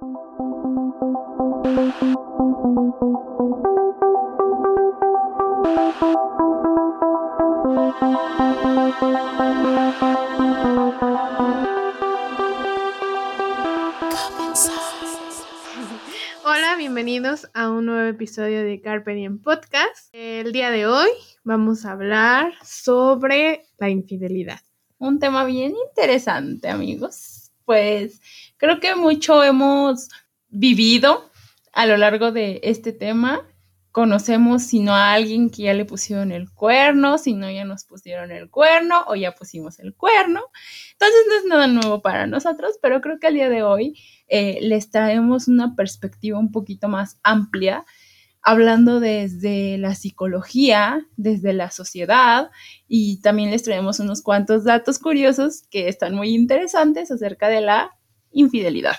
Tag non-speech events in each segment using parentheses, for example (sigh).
Hola, bienvenidos a un nuevo episodio de Carpe Diem Podcast. El día de hoy vamos a hablar sobre la infidelidad. Un tema bien interesante, amigos. Pues creo que mucho hemos vivido a lo largo de este tema conocemos si no a alguien que ya le pusieron el cuerno, si no ya nos pusieron el cuerno o ya pusimos el cuerno. Entonces no es nada nuevo para nosotros, pero creo que al día de hoy eh, les traemos una perspectiva un poquito más amplia, hablando desde la psicología, desde la sociedad y también les traemos unos cuantos datos curiosos que están muy interesantes acerca de la infidelidad.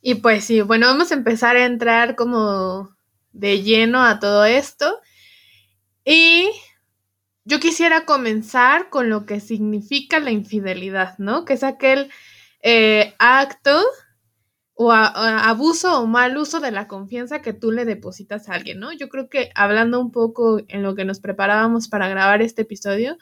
Y pues sí, bueno, vamos a empezar a entrar como de lleno a todo esto. Y yo quisiera comenzar con lo que significa la infidelidad, ¿no? Que es aquel eh, acto o, abuso o mal uso de la confianza que tú le depositas a alguien, ¿no? Yo creo que hablando un poco en lo que nos preparábamos para grabar este episodio,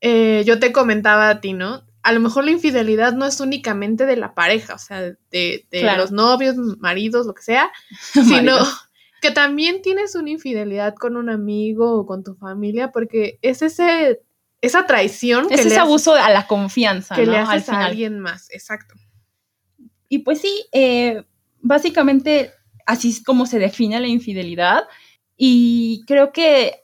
eh, yo te comentaba a ti, ¿no? A lo mejor la infidelidad no es únicamente de la pareja, o sea, de, los novios, maridos, lo que sea, (laughs) sino que también tienes una infidelidad con un amigo o con tu familia, porque es ese, esa traición. Es ese abuso a la confianza. Que le haces a alguien más, exacto. Y pues sí, eh, básicamente así es como se define la infidelidad. Y creo que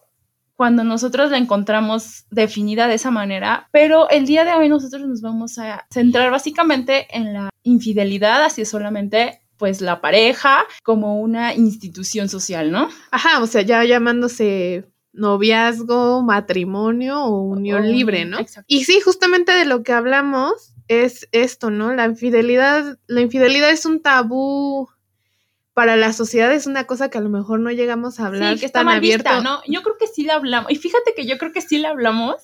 cuando nosotros la encontramos definida de esa manera, pero el día de hoy nosotros nos vamos a centrar básicamente en la infidelidad, así solamente pues la pareja como una institución social, ¿no? Ajá, o sea, ya llamándose noviazgo, matrimonio o unión libre, ¿no? Exacto. Y sí, justamente de lo que hablamos es esto, ¿no? La infidelidad, la infidelidad es un tabú para la sociedad es una cosa que a lo mejor no llegamos a hablar sí, que está tan mal abierto. ¿no? Yo creo que sí la hablamos. Y fíjate que yo creo que sí la hablamos,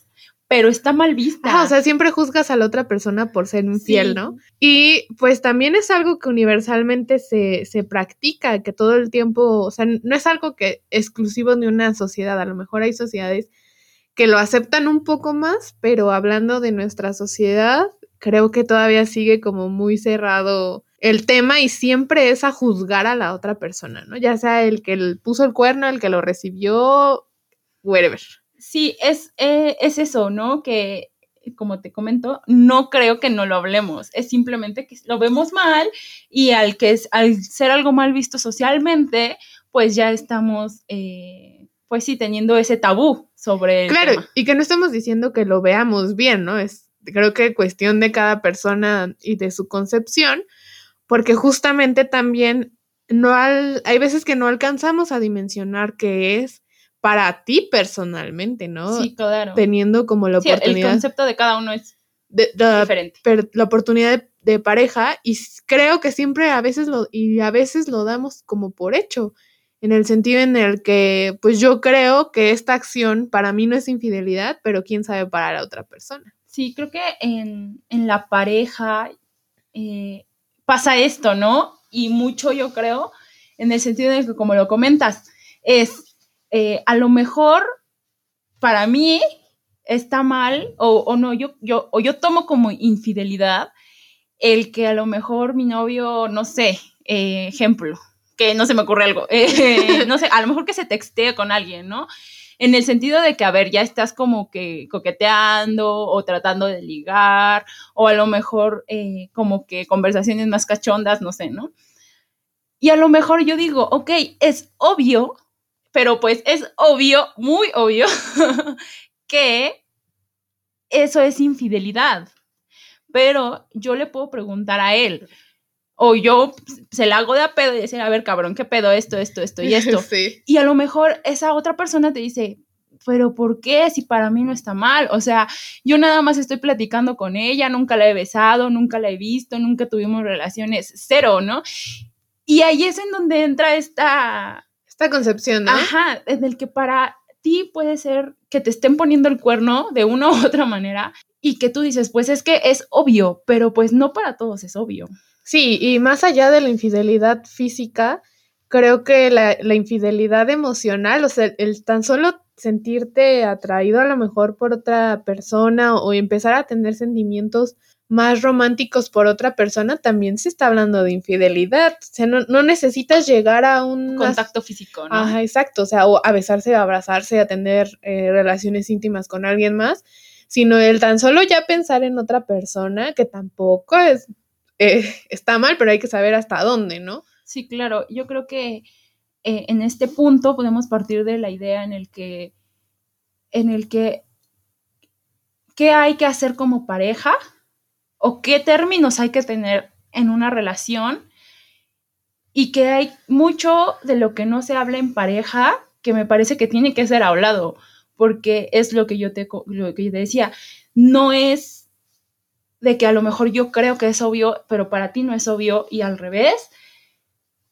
pero está mal vista. o sea, siempre juzgas a la otra persona por ser infiel, ¿no? Y pues también es algo que universalmente se, se practica, que todo el tiempo, o sea, no es algo que exclusivo de una sociedad, a lo mejor hay sociedades que lo aceptan un poco más, pero hablando de nuestra sociedad, creo que todavía sigue como muy cerrado el tema y siempre es a juzgar a la otra persona, ¿no? Ya sea el que puso el cuerno, el que lo recibió, whatever. Sí, es, eh, es eso, ¿no? Que como te comento, no creo que no lo hablemos, es simplemente que lo vemos mal y al que es, al ser algo mal visto socialmente, pues ya estamos, eh, pues sí, teniendo ese tabú sobre el Claro, y que no estamos diciendo que lo veamos bien, ¿no? Es, creo que cuestión de cada persona y de su concepción, porque justamente también no hay veces que no alcanzamos a dimensionar qué es para ti personalmente, ¿no? Sí, claro. Teniendo como la sí, oportunidad. El concepto de cada uno es diferente. la oportunidad de, pareja y creo que siempre a veces lo, y a veces lo damos como por hecho, en el sentido en el que, pues yo creo que esta acción para mí no es infidelidad, pero quién sabe para la otra persona. Sí, creo que en, la pareja eh, pasa esto, ¿no? Y mucho yo creo, en el sentido de que, como lo comentas, es eh, a lo mejor para mí está mal o, no, yo, yo, o yo tomo como infidelidad el que a lo mejor mi novio, no sé, eh, ejemplo, que no se me ocurre algo, (laughs) eh, no sé, a lo mejor que se textee con alguien, ¿no? En el sentido de que, a ver, ya estás como que coqueteando o tratando de ligar, o a lo mejor como que conversaciones más cachondas, no sé, ¿no? Y a lo mejor yo digo, ok, es obvio pero pues es obvio, muy obvio, (laughs) que eso es infidelidad. Pero yo le puedo preguntar a él, o yo se la hago de a pedo y decir, a ver, cabrón, ¿qué pedo esto, esto, esto y esto? (laughs) Y a lo mejor esa otra persona te dice, pero ¿por qué? Si para mí no está mal. O sea, yo nada más estoy platicando con ella, nunca la he besado, nunca la he visto, nunca tuvimos relaciones, cero, ¿no? Y ahí es en donde entra esta esta concepción, ¿no? Ajá, en el que para ti puede ser que te estén poniendo el cuerno de una (laughs) u otra manera y que tú dices, pues es que es obvio, pero pues no para todos es obvio. Sí, y más allá de la infidelidad física, creo que la, la infidelidad emocional, o sea, el tan solo sentirte atraído a lo mejor por otra persona o empezar a tener sentimientos más románticos por otra persona, también se está hablando de infidelidad. O sea, no, no necesitas llegar a un contacto físico, ¿no? Ajá, exacto. O sea, o a besarse, a abrazarse, a tener eh, relaciones íntimas con alguien más, sino el tan solo ya pensar en otra persona, que tampoco es, eh, está mal, pero hay que saber hasta dónde, ¿no? Sí, claro. Yo creo que eh, en este punto podemos partir de la idea en el que, en el que, ¿qué hay que hacer como pareja? ¿O qué términos hay que tener en una relación? Y que hay mucho de lo que no se habla en pareja que me parece que tiene que ser hablado, porque es lo que yo te, lo que yo te decía, no es de que a lo mejor yo creo que es obvio, pero para ti no es obvio y al revés,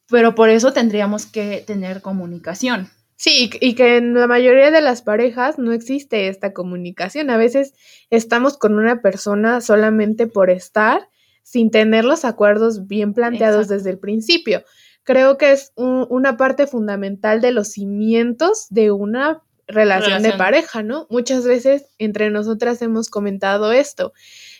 pero por eso tendríamos que tener comunicación. Sí, y que en la mayoría de las parejas no existe esta comunicación. A veces estamos con una persona solamente por estar, sin tener los acuerdos bien planteados Exacto. desde el principio. Creo que es un- una parte fundamental de los cimientos de una relación, de pareja, ¿no? Muchas veces entre nosotras hemos comentado esto.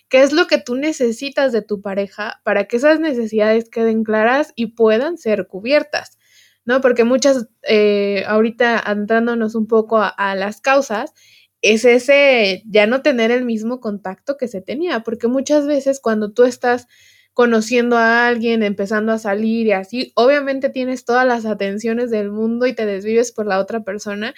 ¿Qué es lo que tú necesitas de tu pareja para que esas necesidades queden claras y puedan ser cubiertas? ¿no? Porque muchas, eh, ahorita entrándonos un poco a, a las causas, es ese ya no tener el mismo contacto que se tenía, porque muchas veces cuando tú estás conociendo a alguien, empezando a salir y así, obviamente tienes todas las atenciones del mundo y te desvives por la otra persona.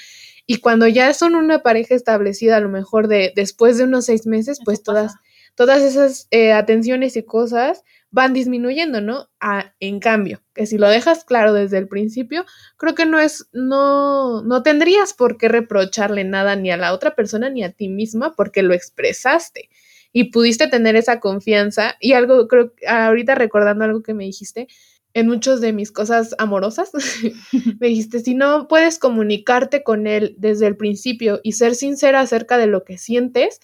Y cuando ya son una pareja establecida, a lo mejor de después de unos seis meses, pues Eso todas, pasa. Todas esas eh, atenciones y cosas van disminuyendo, ¿no? A- en cambio, que si lo dejas claro desde el principio, creo que no es, no, no tendrías por qué reprocharle nada ni a la otra persona ni a ti misma porque lo expresaste y pudiste tener esa confianza y algo, creo, ahorita recordando algo que me dijiste, en muchas de mis cosas amorosas, (laughs) (laughs) me dijiste, si no puedes comunicarte con él desde el principio y ser sincera acerca de lo que sientes,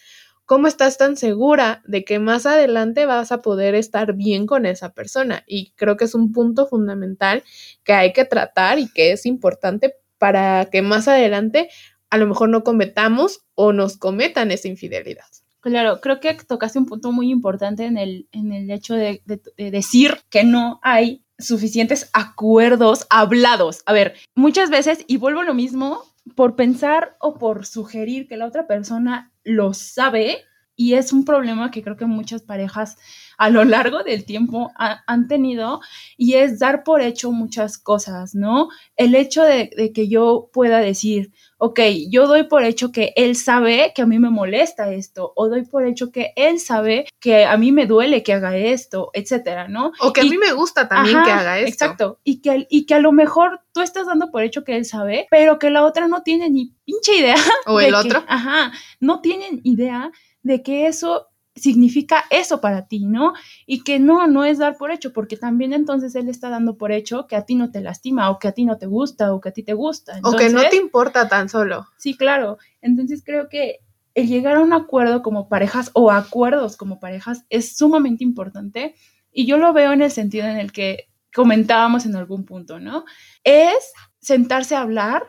¿cómo estás tan segura de que más adelante vas a poder estar bien con esa persona? Y creo que es un punto fundamental que hay que tratar y que es importante para que más adelante a lo mejor no cometamos o nos cometan esa infidelidad. Claro, creo que tocaste un punto muy importante en el, en el hecho de, de- de decir que no hay suficientes acuerdos hablados. A ver, muchas veces, y vuelvo a lo mismo, por pensar o por sugerir que la otra persona lo sabe, y es un problema que creo que muchas parejas a lo largo del tiempo ha- han tenido, y es dar por hecho muchas cosas, ¿no? El hecho de, de que yo pueda decir, ok, yo doy por hecho que él sabe que a mí me molesta esto, o doy por hecho que él sabe que a mí me duele que haga esto, etcétera, ¿no? O que a mí me gusta también Ajá, que haga esto. Exacto. Y que, y que a lo mejor tú estás dando por hecho que él sabe, pero que la otra no tiene ni pinche idea. O el que- otro. ajá. No tienen idea de que eso significa eso para ti, ¿no? Y que no, no es dar por hecho, porque también entonces él está dando por hecho que a ti no te lastima, o que a ti no te gusta, o que a ti te gusta. o que no te importa tan solo. Sí, claro. Entonces creo que el llegar a un acuerdo como parejas o acuerdos como parejas es sumamente importante y yo lo veo en el sentido en el que comentábamos en algún punto, ¿no? Es sentarse a hablar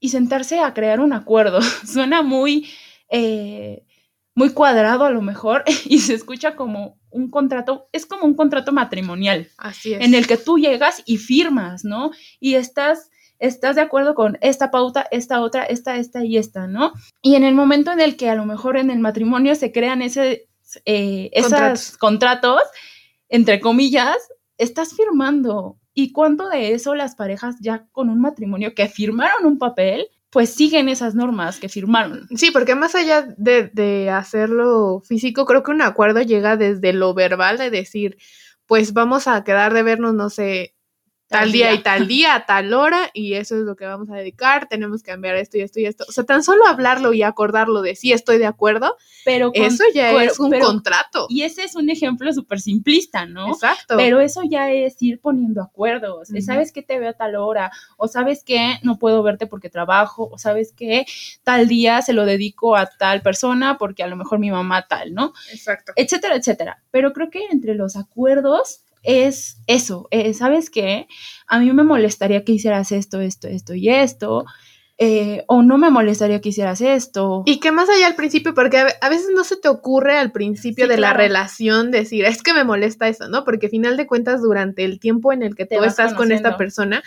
y sentarse a crear un acuerdo. (laughs) Suena muy, eh, muy cuadrado a lo mejor (laughs) y se escucha como un contrato, es como un contrato matrimonial Así es. en el que tú llegas y firmas, ¿no? Y estás, estás de acuerdo con esta pauta, esta otra, esta, esta y esta, ¿no? Y en el momento en el que a lo mejor en el matrimonio se crean ese, eh, esos Contratos. contratos, entre comillas, estás firmando. ¿Y cuánto de eso las parejas ya con un matrimonio que firmaron un papel, pues siguen esas normas que firmaron? Sí, porque más allá de, de hacerlo físico, creo que un acuerdo llega desde lo verbal de decir, pues vamos a quedar de vernos, no sé, tal, día. y tal día, a tal hora, y eso es lo que vamos a dedicar, tenemos que cambiar esto y esto y esto. O sea, tan solo hablarlo y acordarlo de sí estoy de acuerdo, Pero con- eso ya pero- es un pero- contrato. Y ese es un ejemplo súper simplista, ¿no? Exacto. Pero eso ya es ir poniendo acuerdos. ¿Sabes que te veo a tal hora? O sabes que no puedo verte porque trabajo. O sabes que tal día se lo dedico a tal persona porque a lo mejor mi mamá tal, ¿no? Exacto. Etcétera, etcétera. Pero creo que entre los acuerdos es eso, eh, ¿sabes qué? A mí me molestaría que hicieras esto, esto, esto y esto. Eh, o no me molestaría que hicieras esto. Y que más allá al principio, porque a, veces no se te ocurre al principio de la relación decir, es que me molesta eso, ¿no? Porque final de cuentas, durante el tiempo en el que tú estás con esta persona,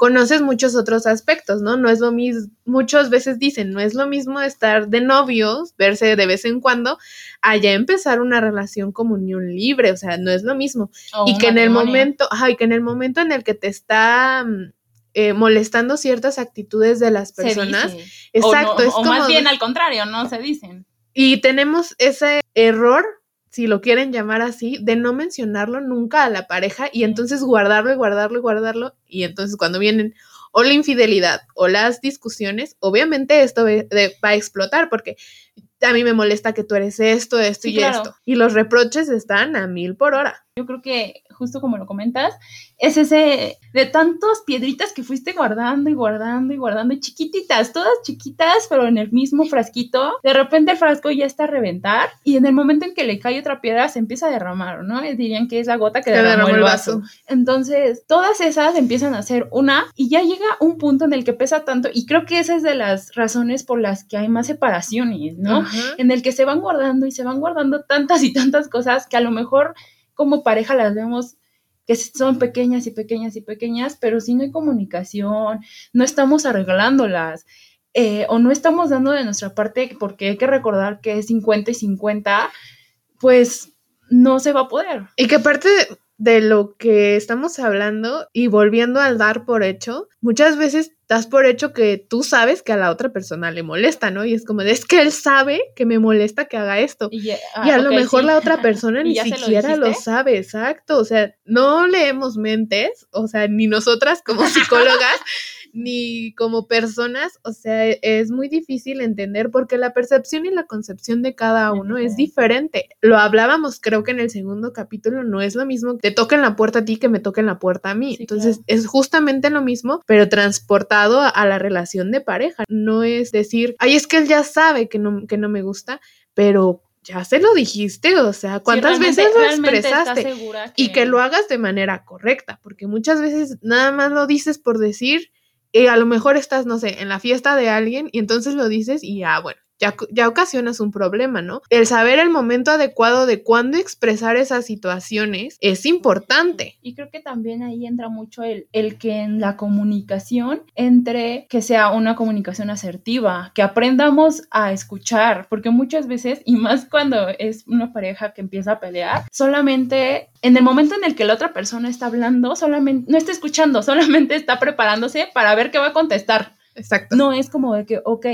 conoces muchos otros aspectos, ¿no? No es lo mismo, muchas veces dicen, no es lo mismo estar de novios, verse de vez en cuando, allá empezar una relación como unión libre, o sea, no es lo mismo. y que en el momento, ay, que en el momento en el que te está mm, eh, molestando ciertas actitudes de las personas, exacto, es como más bien al contrario, no se dicen. Y tenemos ese error si lo quieren llamar así, de no mencionarlo nunca a la pareja y entonces guardarlo y guardarlo y guardarlo. Y entonces cuando vienen o la infidelidad o las discusiones, obviamente esto va a explotar porque a mí me molesta que tú eres esto, esto y esto. Y los reproches están a mil por hora. Yo creo que, justo como lo comentas, es ese de tantas piedritas que fuiste guardando y guardando y guardando, y chiquititas, todas chiquitas, pero en el mismo frasquito. De repente el frasco ya está a reventar y en el momento en que le cae otra piedra se empieza a derramar, ¿no? Dirían que es la gota que derramó, el vaso. Entonces, todas esas empiezan a ser una y ya llega un punto en el que pesa tanto y creo que esa es de las razones por las que hay más separaciones, ¿no? En el que se van guardando y se van guardando tantas y tantas cosas que a lo mejor como pareja las vemos que son pequeñas y pequeñas y pequeñas, pero si no hay comunicación, no estamos arreglándolas. Eh, o no estamos dando de nuestra parte, porque hay que recordar que es 50 y 50, pues no se va a poder. Y que aparte de lo que estamos hablando y volviendo al dar por hecho, muchas veces das por hecho que tú sabes que a la otra persona le molesta, ¿no? Y es como, es que él sabe que me molesta que haga esto. Y, ah, a lo mejor la otra (laughs) persona ni siquiera lo, sabe, exacto. O sea, no leemos mentes, o sea, ni nosotras como (laughs) psicólogas. Ni como personas, o sea, es muy difícil entender porque la percepción y la concepción de cada uno es diferente. Lo hablábamos, creo que en el segundo capítulo, no es lo mismo que te toquen la puerta a ti que me toquen la puerta a mí. Entonces, es justamente lo mismo, pero transportado a, la relación de pareja. No es decir, ay, es que él ya sabe que no, que no me gusta, pero ya se lo dijiste, o sea, ¿cuántas veces lo expresaste? Y que lo hagas de manera correcta, porque muchas veces nada más lo dices por decir y a lo mejor estás, no sé, en la fiesta de alguien y entonces lo dices y ya, bueno, ya, ya, ocasionas un problema, ¿no? El saber el momento adecuado de cuándo expresar esas situaciones es importante. Y creo que también ahí entra mucho el, el que en la comunicación entre que sea una comunicación asertiva, que aprendamos a escuchar, porque muchas veces, y más cuando es una pareja que empieza a pelear, solamente en el momento en el que la otra persona está hablando, solamente no está escuchando, (laughs) solamente está preparándose para ver qué va a contestar. Exacto. No es como de que, ok,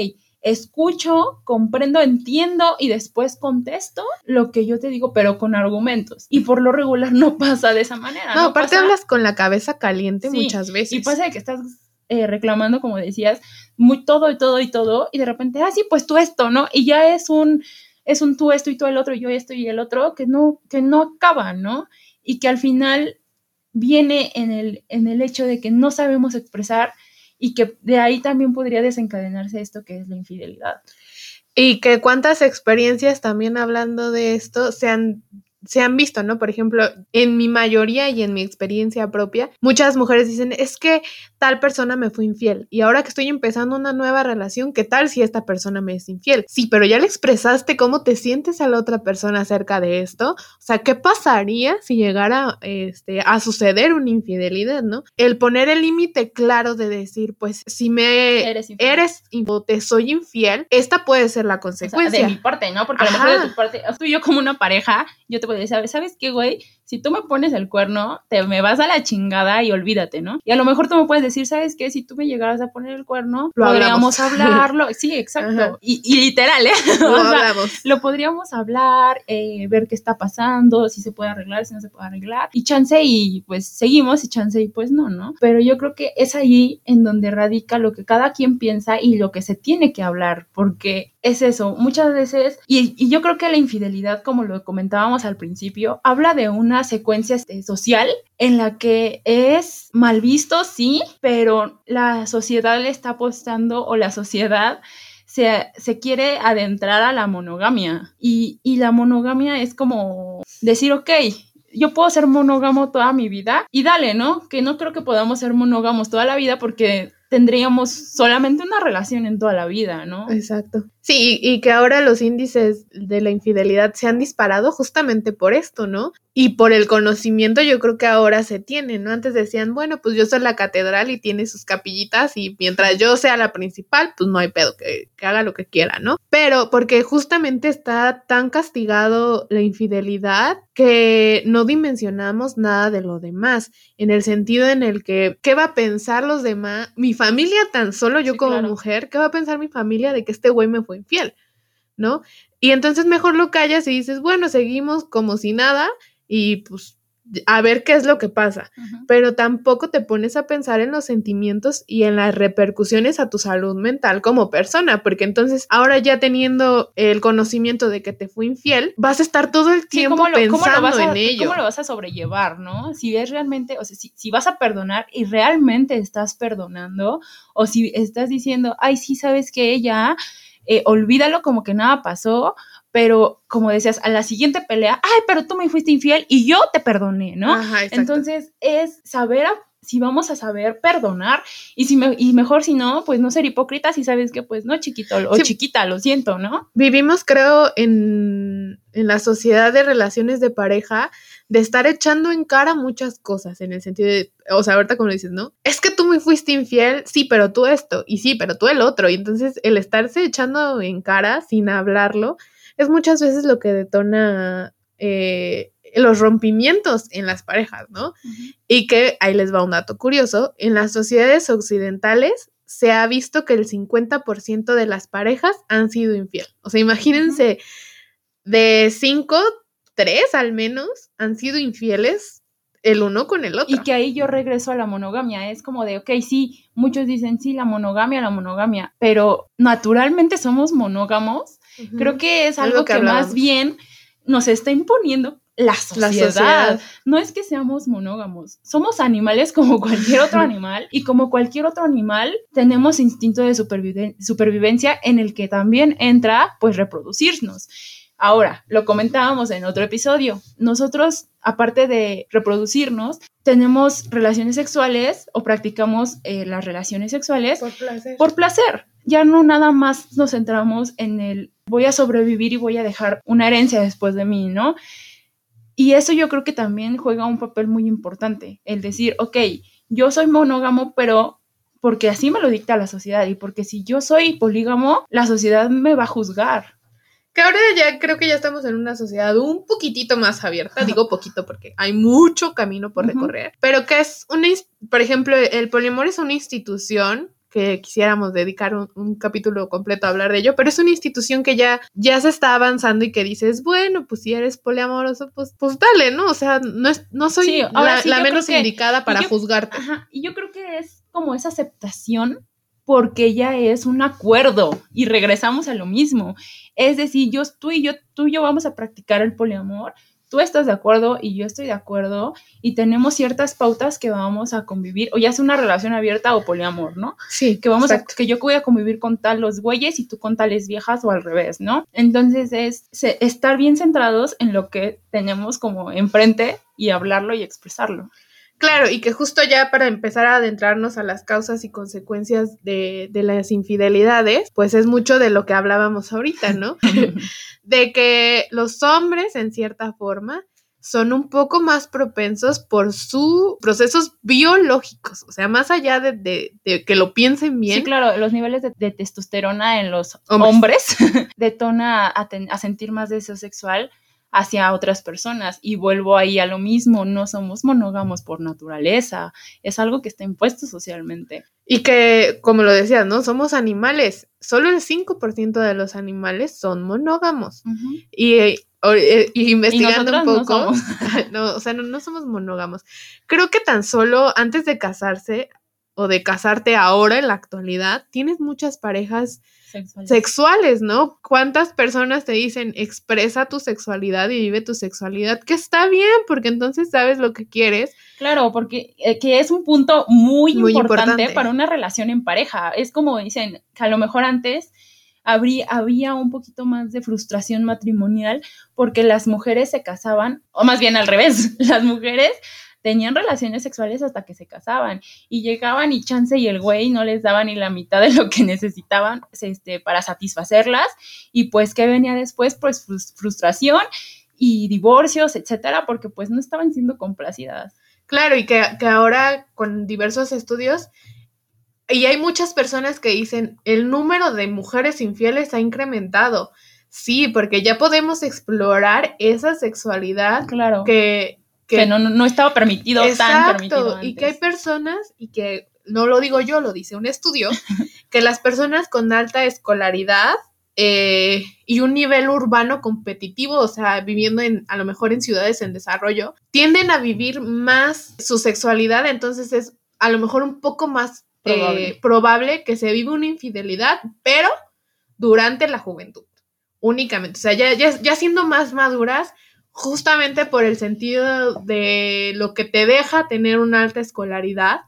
escucho, comprendo, entiendo y después contesto lo que yo te digo, pero con argumentos. Y por lo regular no pasa de esa manera. No, aparte hablas con la cabeza caliente muchas veces. Y pasa que estás eh, reclamando, como decías, muy todo y todo y todo, y de repente, ah, sí, pues tú esto, ¿no? Y ya es un, es un tú esto y tú el otro, yo esto y el otro, que no, que no acaba, ¿no? Y que al final viene en el, en el hecho de que no sabemos expresar y que de ahí también podría desencadenarse esto que es la infidelidad. Y que cuántas experiencias también hablando de esto se han se han visto, ¿no? Por ejemplo, en mi mayoría y en mi experiencia propia, muchas mujeres dicen, es que tal persona me fue infiel y ahora que estoy empezando una nueva relación, ¿qué tal si esta persona me es infiel? Sí, pero ya le expresaste cómo te sientes a la otra persona acerca de esto. O sea, ¿qué pasaría si llegara este, a suceder una infidelidad, ¿no? El poner el límite claro de decir, pues si me eres, eres o te soy infiel, esta puede ser la consecuencia. de mi parte, ¿no? Porque a lo mejor de tu parte, tú y yo como una pareja, yo te puedo decir, ¿sabes qué, güey? Si tú me pones el cuerno, te me vas a la chingada y olvídate, ¿no? Y a lo mejor tú me puedes decir, ¿sabes qué? Si tú me llegaras a poner el cuerno, lo podríamos hablarlo. (laughs) Sí, exacto. Y, literal, ¿eh? (laughs) Lo hablamos. Lo podríamos hablar, eh, ver qué está pasando, si se puede arreglar, si no se puede arreglar. Y chance y pues seguimos y chance y pues no, ¿no? Pero yo creo que es allí en donde radica lo que cada quien piensa y lo que se tiene que hablar, porque es eso, muchas veces, y, yo creo que la infidelidad, como lo comentábamos al principio, habla de una secuencia este, social en la que es mal visto, sí, pero la sociedad le está apostando o la sociedad se, se, quiere adentrar a la monogamia. Y, y, la monogamia es como decir, ok, yo puedo ser monógamo toda mi vida y dale, ¿no? Que no creo que podamos ser monógamos toda la vida porque tendríamos solamente una relación en toda la vida, ¿no? Exacto. Sí, y, que ahora los índices de la infidelidad se han disparado justamente por esto, ¿no? Y por el conocimiento yo creo que ahora se tiene, ¿no? Antes decían, bueno, pues yo soy la catedral y tiene sus capillitas y mientras yo sea la principal, pues no hay pedo, que, que haga lo que quiera, ¿no? Pero porque justamente está tan castigado la infidelidad que no dimensionamos nada de lo demás, en el sentido en el que, ¿qué va a pensar los demás? Mi familia tan solo, yo como mujer, ¿qué va a pensar mi familia de que este güey me fue infiel? ¿No? Y entonces mejor lo callas y dices, bueno, seguimos como si nada y pues a ver qué es lo que pasa, pero tampoco te pones a pensar en los sentimientos y en las repercusiones a tu salud mental como persona, porque entonces ahora ya teniendo el conocimiento de que te fue infiel, vas a estar todo el tiempo pensando en ello. ¿Cómo lo vas a sobrellevar, no? Si es realmente, o sea, si, si vas a perdonar y realmente estás perdonando, o si estás diciendo, ay, sí, sabes que ella, eh, olvídalo como que nada pasó, pero como decías, a la siguiente pelea, ay, pero tú me fuiste infiel y yo te perdoné, ¿no? Ajá, Entonces es saber si vamos a saber perdonar y si me, y mejor si no, pues no ser hipócritas y sabes que pues no chiquito o chiquita, lo siento, ¿no? Vivimos creo en, en la sociedad de relaciones de pareja de estar echando en cara muchas cosas en el sentido de, o sea, ahorita como dices, ¿no? Es que tú me fuiste infiel, sí, pero tú esto, y sí, pero tú el otro, y entonces el estarse echando en cara sin hablarlo, es muchas veces lo que detona eh, los rompimientos en las parejas, ¿no? Y que ahí les va un dato curioso, en las sociedades occidentales se ha visto que el 50% de las parejas han sido infiel. O sea, imagínense, de 5, 3 al menos han sido infieles el uno con el otro. Y que ahí yo regreso a la monogamia. Es como de, ok, sí, muchos dicen, sí, la monogamia, la monogamia, pero naturalmente somos monógamos Creo que es algo, que, más bien nos está imponiendo la sociedad. No es que seamos monógamos, somos animales como (laughs) cualquier otro animal y como cualquier otro animal tenemos instinto de supervivencia en el que también entra pues reproducirnos. Ahora, lo comentábamos en otro episodio, nosotros, aparte de reproducirnos, tenemos relaciones sexuales o practicamos eh, las relaciones sexuales por placer. por placer. Ya no nada más nos centramos en el voy a sobrevivir y voy a dejar una herencia después de mí, ¿no? Y eso yo creo que también juega un papel muy importante, el decir, ok, yo soy monógamo, pero porque así me lo dicta la sociedad y porque si yo soy polígamo, la sociedad me va a juzgar. Que ahora ya creo que ya estamos en una sociedad un poquitito más abierta, digo poquito porque hay mucho camino por recorrer, pero que es una, por ejemplo, el poliamor es una institución que quisiéramos dedicar un, capítulo completo a hablar de ello, pero es una institución que ya, ya se está avanzando y que dices, bueno, pues si eres poliamoroso, pues, pues dale, ¿no? O sea, no, es, no soy la, menos indicada para juzgarte. Ajá, y yo creo que es como esa aceptación porque ya es un acuerdo y regresamos a lo mismo. Es decir, yo, tú y yo, tú y yo vamos a practicar el poliamor, tú estás de acuerdo y yo estoy de acuerdo y tenemos ciertas pautas que vamos a convivir, o ya sea una relación abierta o poliamor, ¿no? Sí. Que vamos a, que yo voy a convivir con tal los güeyes y tú con tales viejas o al revés, ¿no? Entonces es estar bien centrados en lo que tenemos como enfrente y hablarlo y expresarlo. Claro, y que justo ya para empezar a adentrarnos a las causas y consecuencias de, de, las infidelidades, pues es mucho de lo que hablábamos ahorita, ¿no? (laughs) (laughs) de que los hombres, en cierta forma, son un poco más propensos por sus procesos biológicos, o sea, más allá de, de, que lo piensen bien. Sí, claro, los niveles de, testosterona en los hombres, (laughs) detona a, a sentir más deseo sexual hacia otras personas. Y vuelvo ahí a lo mismo, no somos monógamos por naturaleza, es algo que está impuesto socialmente. Y que, como lo decías, ¿no? Somos animales. Solo el 5% de los animales son monógamos. y, eh, eh, investigando un poco, (laughs) no, o sea, no, no somos monógamos. Creo que tan solo antes de casarse o de casarte ahora en la actualidad, tienes muchas parejas sexuales. ¿no? ¿Cuántas personas te dicen expresa tu sexualidad y vive tu sexualidad? Que está bien, porque entonces sabes lo que quieres. Claro, porque eh, que es un punto muy, importante, para una relación en pareja. Es como dicen, que a lo mejor antes habría, había un poquito más de frustración matrimonial porque las mujeres se casaban, o más bien al revés, (laughs) las mujeres tenían relaciones sexuales hasta que se casaban y llegaban y chance y el güey no les daba ni la mitad de lo que necesitaban este, para satisfacerlas y pues que venía después pues frustración y divorcios, etcétera, porque pues no estaban siendo complacidas. Claro, y que, que ahora con diversos estudios y hay muchas personas que dicen, el número de mujeres infieles ha incrementado. Sí, porque ya podemos explorar esa sexualidad claro. que, que, no, no, estaba permitido tan permitido y que hay personas, y que no lo digo yo, lo dice un estudio, (laughs) que las personas con alta escolaridad eh, y un nivel urbano competitivo, o sea, viviendo en, a lo mejor en ciudades en desarrollo, tienden a vivir más su sexualidad, entonces es a lo mejor un poco más eh, probable, que se viva una infidelidad, pero durante la juventud, únicamente. O sea, ya, ya, ya siendo más maduras, justamente por el sentido de lo que te deja tener una alta escolaridad,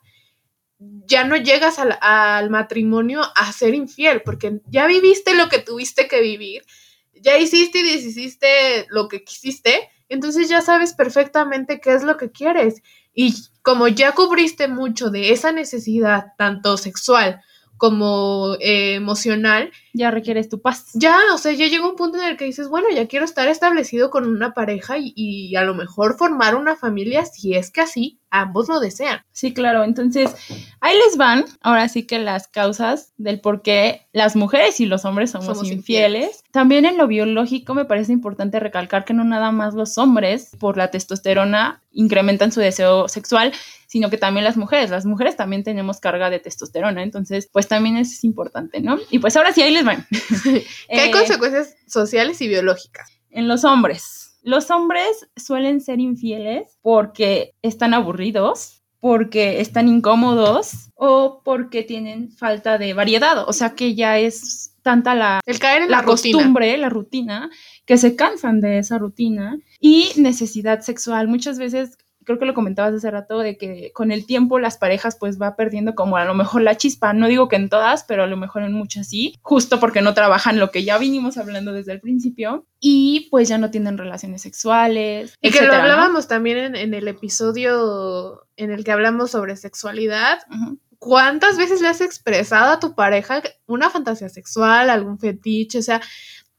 ya no llegas al, matrimonio a ser infiel, porque ya viviste lo que tuviste que vivir, ya hiciste y deshiciste lo que quisiste, entonces ya sabes perfectamente qué es lo que quieres. Y como ya cubriste mucho de esa necesidad, tanto sexual como eh, emocional. Ya requieres tu paz. Ya, o sea, ya llega un punto en el que dices, bueno, ya quiero estar establecido con una pareja y, y, a lo mejor formar una familia si es que así ambos lo desean. Sí, claro. Entonces, ahí les van, ahora sí que las causas del por qué las mujeres y los hombres somos, somos infieles. infieles. También en lo biológico me parece importante recalcar que no nada más los hombres por la testosterona incrementan su deseo sexual, sino que también las mujeres. Las mujeres también tenemos carga de testosterona, entonces pues también es importante, ¿no? Y pues ahora sí, ahí les van. (laughs) (laughs) ¿Qué hay eh, consecuencias sociales y biológicas? En los hombres. Los hombres suelen ser infieles porque están aburridos, porque están incómodos o porque tienen falta de variedad. O sea que ya es tanta la, El caer en la, la costumbre, la rutina, que se cansan de esa rutina y necesidad sexual. Muchas veces creo que lo comentabas hace rato, de que con el tiempo las parejas pues va perdiendo como a lo mejor la chispa, no digo que en todas, pero a lo mejor en muchas sí, justo porque no trabajan lo que ya vinimos hablando desde el principio y pues ya no tienen relaciones sexuales. Y que lo hablábamos ¿no? también en, en, el episodio en el que hablamos sobre sexualidad. Uh -huh. ¿Cuántas veces le has expresado a tu pareja una fantasía sexual, algún fetiche? O sea,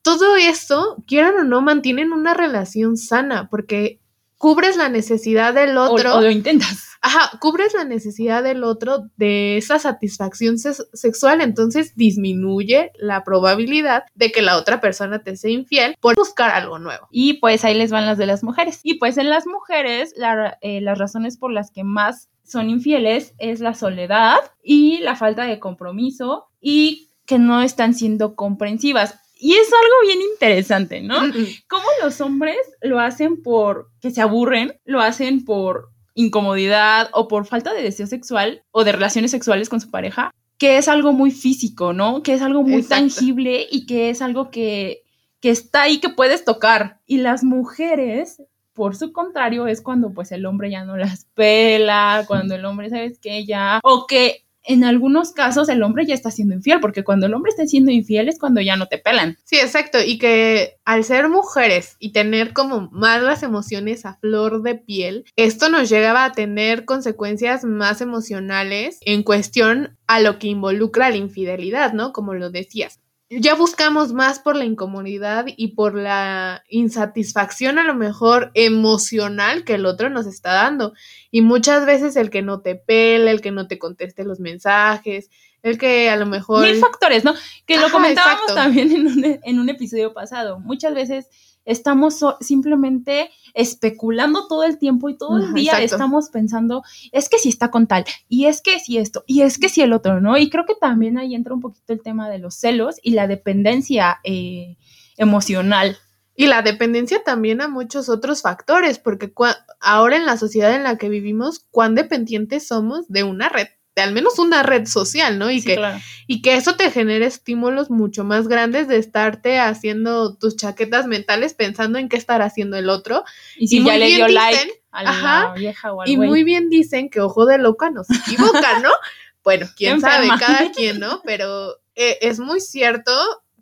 todo esto, quieran o no, mantienen una relación sana, porque cubres la necesidad del otro. O, o, lo intentas. Ajá, cubres la necesidad del otro de esa satisfacción se sexual, entonces disminuye la probabilidad de que la otra persona te sea infiel por buscar algo nuevo. Y pues ahí les van las de las mujeres. Y pues en las mujeres, la, eh, las razones por las que más son infieles es la soledad y la falta de compromiso y que no están siendo comprensivas. Y es algo bien interesante, ¿no? Mm, Cómo los hombres lo hacen por que se aburren, lo hacen por incomodidad o por falta de deseo sexual o de relaciones sexuales con su pareja, que es algo muy físico, ¿no? Que es algo muy Exacto. tangible y que es algo que, que está ahí que puedes tocar. Y las mujeres, por su contrario, es cuando pues el hombre ya no las pela, cuando el hombre, ¿sabes qué? Ya, o que en algunos casos el hombre ya está siendo infiel, porque cuando el hombre está siendo infiel es cuando ya no te pelan. Sí, exacto, y que al ser mujeres y tener como más las emociones a flor de piel, esto nos llegaba a tener consecuencias más emocionales en cuestión a lo que involucra la infidelidad, ¿no? Como lo decías ya buscamos más por la incomodidad y por la insatisfacción a lo mejor emocional que el otro nos está dando. Y muchas veces el que no te pele, el que no te conteste los mensajes, el que a lo mejor... Mil factores, ¿no? Que lo Ajá, comentábamos exacto. también en un, en un episodio pasado. Muchas veces estamos so simplemente especulando todo el tiempo y todo el día Exacto. estamos pensando, es que si está con tal, y es que si esto, y es que si el otro, ¿no? Y creo que también ahí entra un poquito el tema de los celos y la dependencia eh, emocional. Y la dependencia también a muchos otros factores, porque ahora en la sociedad en la que vivimos, cuán dependientes somos de una red al menos una red social, ¿no? Y, sí, que, claro. y que eso te genere estímulos mucho más grandes de estarte haciendo tus chaquetas mentales pensando en qué estará haciendo el otro. Y si y ya le dio dicen, like a la ajá, vieja o al Y güey. muy bien dicen que ojo de loca no se equivoca, ¿no? (laughs) bueno, quién sabe, cada quien, ¿no? Pero eh, es muy cierto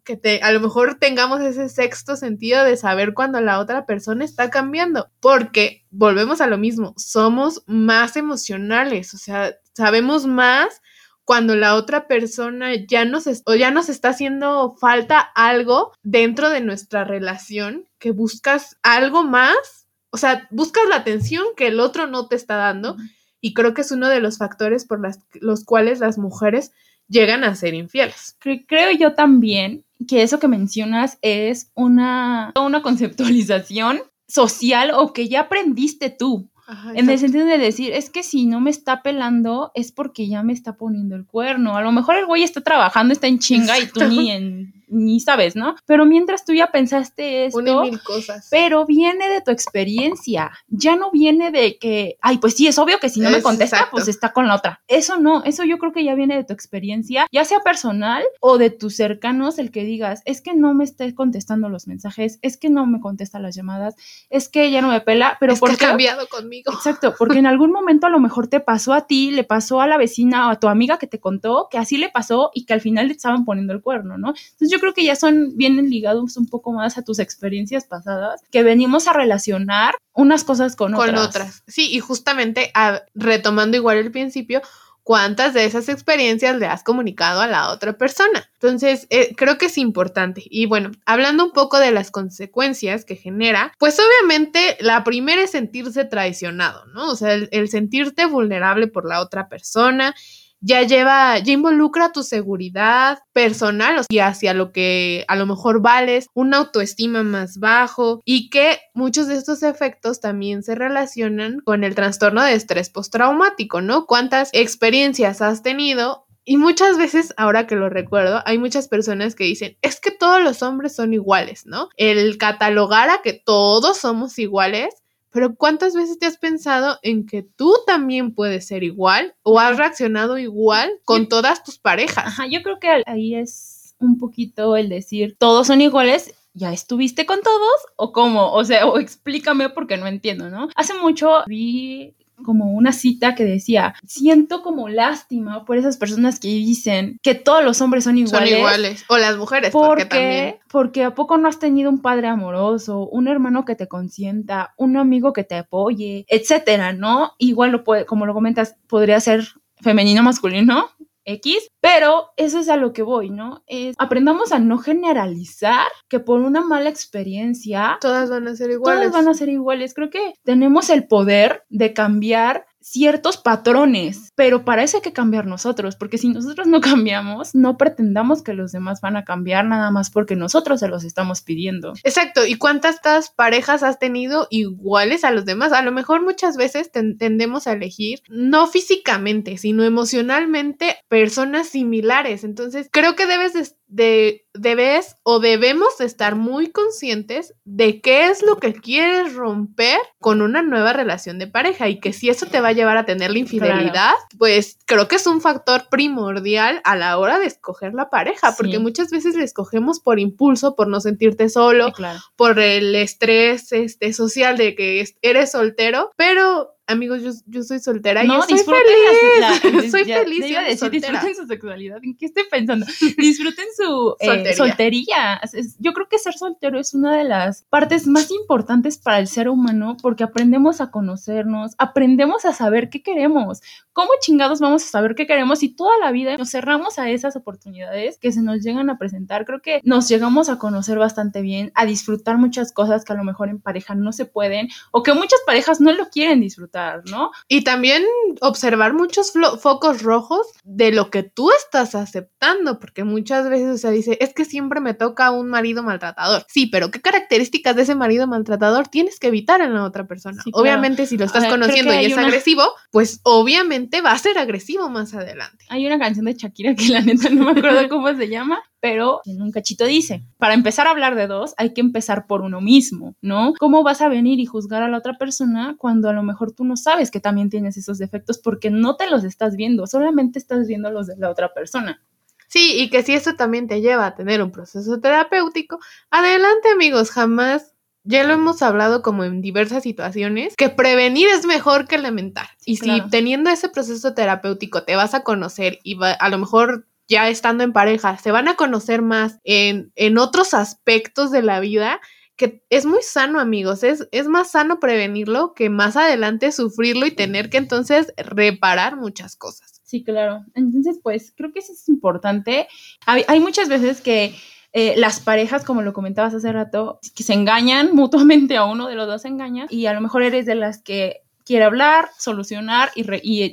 que te, a lo mejor tengamos ese sexto sentido de saber cuando la otra persona está cambiando, porque volvemos a lo mismo, somos más emocionales, o sea, sabemos más cuando la otra persona ya nos, o ya nos está haciendo falta algo dentro de nuestra relación, que buscas algo más, o sea, buscas la atención que el otro no te está dando, y creo que es uno de los factores por las, los cuales las mujeres llegan a ser infieles. Creo yo también que eso que mencionas es una, una conceptualización social o que ya aprendiste tú en el sentido de decir, es que si no me está pelando es porque ya me está poniendo el cuerno. A lo mejor el güey está trabajando, está en chinga y tú ni en ni sabes, ¿no? Pero mientras tú ya pensaste esto, mil cosas. pero viene de tu experiencia, ya no viene de que, ay, pues sí, es obvio que si no me contesta, pues está con la otra. Eso no, eso yo creo que ya viene de tu experiencia, ya sea personal o de tus cercanos, el que digas, es que no me esté contestando los mensajes, es que no me contesta las llamadas, es que ya no me pela, pero es porque ha cambiado conmigo. Exacto, porque en algún momento a lo mejor te pasó a ti, le pasó a la vecina o a tu amiga que te contó que así le pasó y que al final le estaban poniendo el cuerno, ¿no? Entonces yo yo creo que ya son, vienen ligados un poco más a tus experiencias pasadas, que venimos a relacionar unas cosas con, con otras. Sí, y justamente retomando igual el principio, cuántas de esas experiencias le has comunicado a la otra persona. Entonces, eh, creo que es importante. Y bueno, hablando un poco de las consecuencias que genera, pues obviamente la primera es sentirse traicionado, ¿no? O sea, el sentirte vulnerable por la otra persona ya lleva, ya involucra tu seguridad personal y hacia lo que a lo mejor vales, una autoestima más bajo y que muchos de estos efectos también se relacionan con el trastorno de estrés postraumático, ¿no? ¿Cuántas experiencias has tenido y muchas veces, ahora que lo recuerdo, hay muchas personas que dicen, es que todos los hombres son iguales, ¿no? El catalogar a que todos somos iguales pero ¿cuántas veces te has pensado en que tú también puedes ser igual o has reaccionado igual con todas tus parejas? Ajá, yo creo que ahí es un poquito el decir, todos son iguales ¿ya estuviste con todos? ¿O cómo? O sea, o explícame porque no entiendo, ¿no? Hace mucho vi como una cita que decía, siento como lástima por esas personas que dicen que todos los hombres son iguales. Son iguales. O las mujeres, porque, también. Porque a poco no has tenido un padre amoroso, un hermano que te consienta, un amigo que te apoye, etcétera, ¿no? Igual lo puede, como lo comentas, podría ser femenino masculino, X, pero eso es a lo que voy, ¿no? Es aprendamos a no generalizar que por una mala experiencia todas van a ser iguales. Todas van a ser iguales. Creo que tenemos el poder de cambiar ciertos patrones, pero para eso hay que cambiar nosotros, porque si nosotros no cambiamos, no pretendamos que los demás van a cambiar nada más porque nosotros se los estamos pidiendo. Exacto, ¿y cuántas parejas has tenido iguales a los demás? A lo mejor muchas veces tendemos a elegir no físicamente, sino emocionalmente personas similares, entonces creo que debes de de, debes o debemos estar muy conscientes de qué es lo que quieres romper con una nueva relación de pareja y que si eso te va a llevar a tener la infidelidad, pues creo que es un factor primordial a la hora de escoger la pareja, porque muchas veces la escogemos por impulso, por no sentirte solo, por el estrés este, social de que eres soltero, pero amigos, yo, yo soy soltera y yo soy feliz. (laughs) soy feliz. Iba a decir, disfruten su sexualidad. ¿En qué estoy pensando? (laughs) Disfruten su eh, soltería. Yo creo que ser soltero es una de las partes más importantes para el ser humano porque aprendemos a conocernos, aprendemos a saber qué queremos. ¿Cómo chingados vamos a saber qué queremos si toda la vida nos cerramos a esas oportunidades que se nos llegan a presentar? Creo que nos llegamos a conocer bastante bien, a disfrutar muchas cosas que a lo mejor en pareja no se pueden o que muchas parejas no lo quieren disfrutar ¿no? Y también observar muchos focos rojos de lo que tú estás aceptando, porque muchas veces se dice, es que siempre me toca un marido maltratador. Sí, pero ¿qué características de ese marido maltratador tienes que evitar en la otra persona? Obviamente, si lo estás conociendo y es agresivo, pues obviamente va a ser agresivo más adelante. Hay una canción de Shakira que la neta no me acuerdo (laughs) cómo se llama, pero en un cachito dice, para empezar a hablar de dos, hay que empezar por uno mismo, ¿no? ¿Cómo vas a venir y juzgar a la otra persona cuando a lo mejor tú no sabes que también tienes esos defectos porque no te los estás viendo, solamente estás viendo los de la otra persona? Sí, y que si eso también te lleva a tener un proceso terapéutico, adelante amigos, jamás ya lo hemos hablado como en diversas situaciones, que prevenir es mejor que lamentar. y si teniendo ese proceso terapéutico te vas a conocer y va, a lo mejor ya estando en pareja, se van a conocer más en, en otros aspectos de la vida, que es muy sano, amigos. Es, es más sano prevenirlo que más adelante sufrirlo y tener que entonces reparar muchas cosas. Sí, claro. Entonces, pues creo que eso es importante. Hay, muchas veces que eh, las parejas, como lo comentabas hace rato, que se engañan (laughs) mutuamente, a uno de los dos se engaña y a lo mejor eres de las que quiere hablar, solucionar y,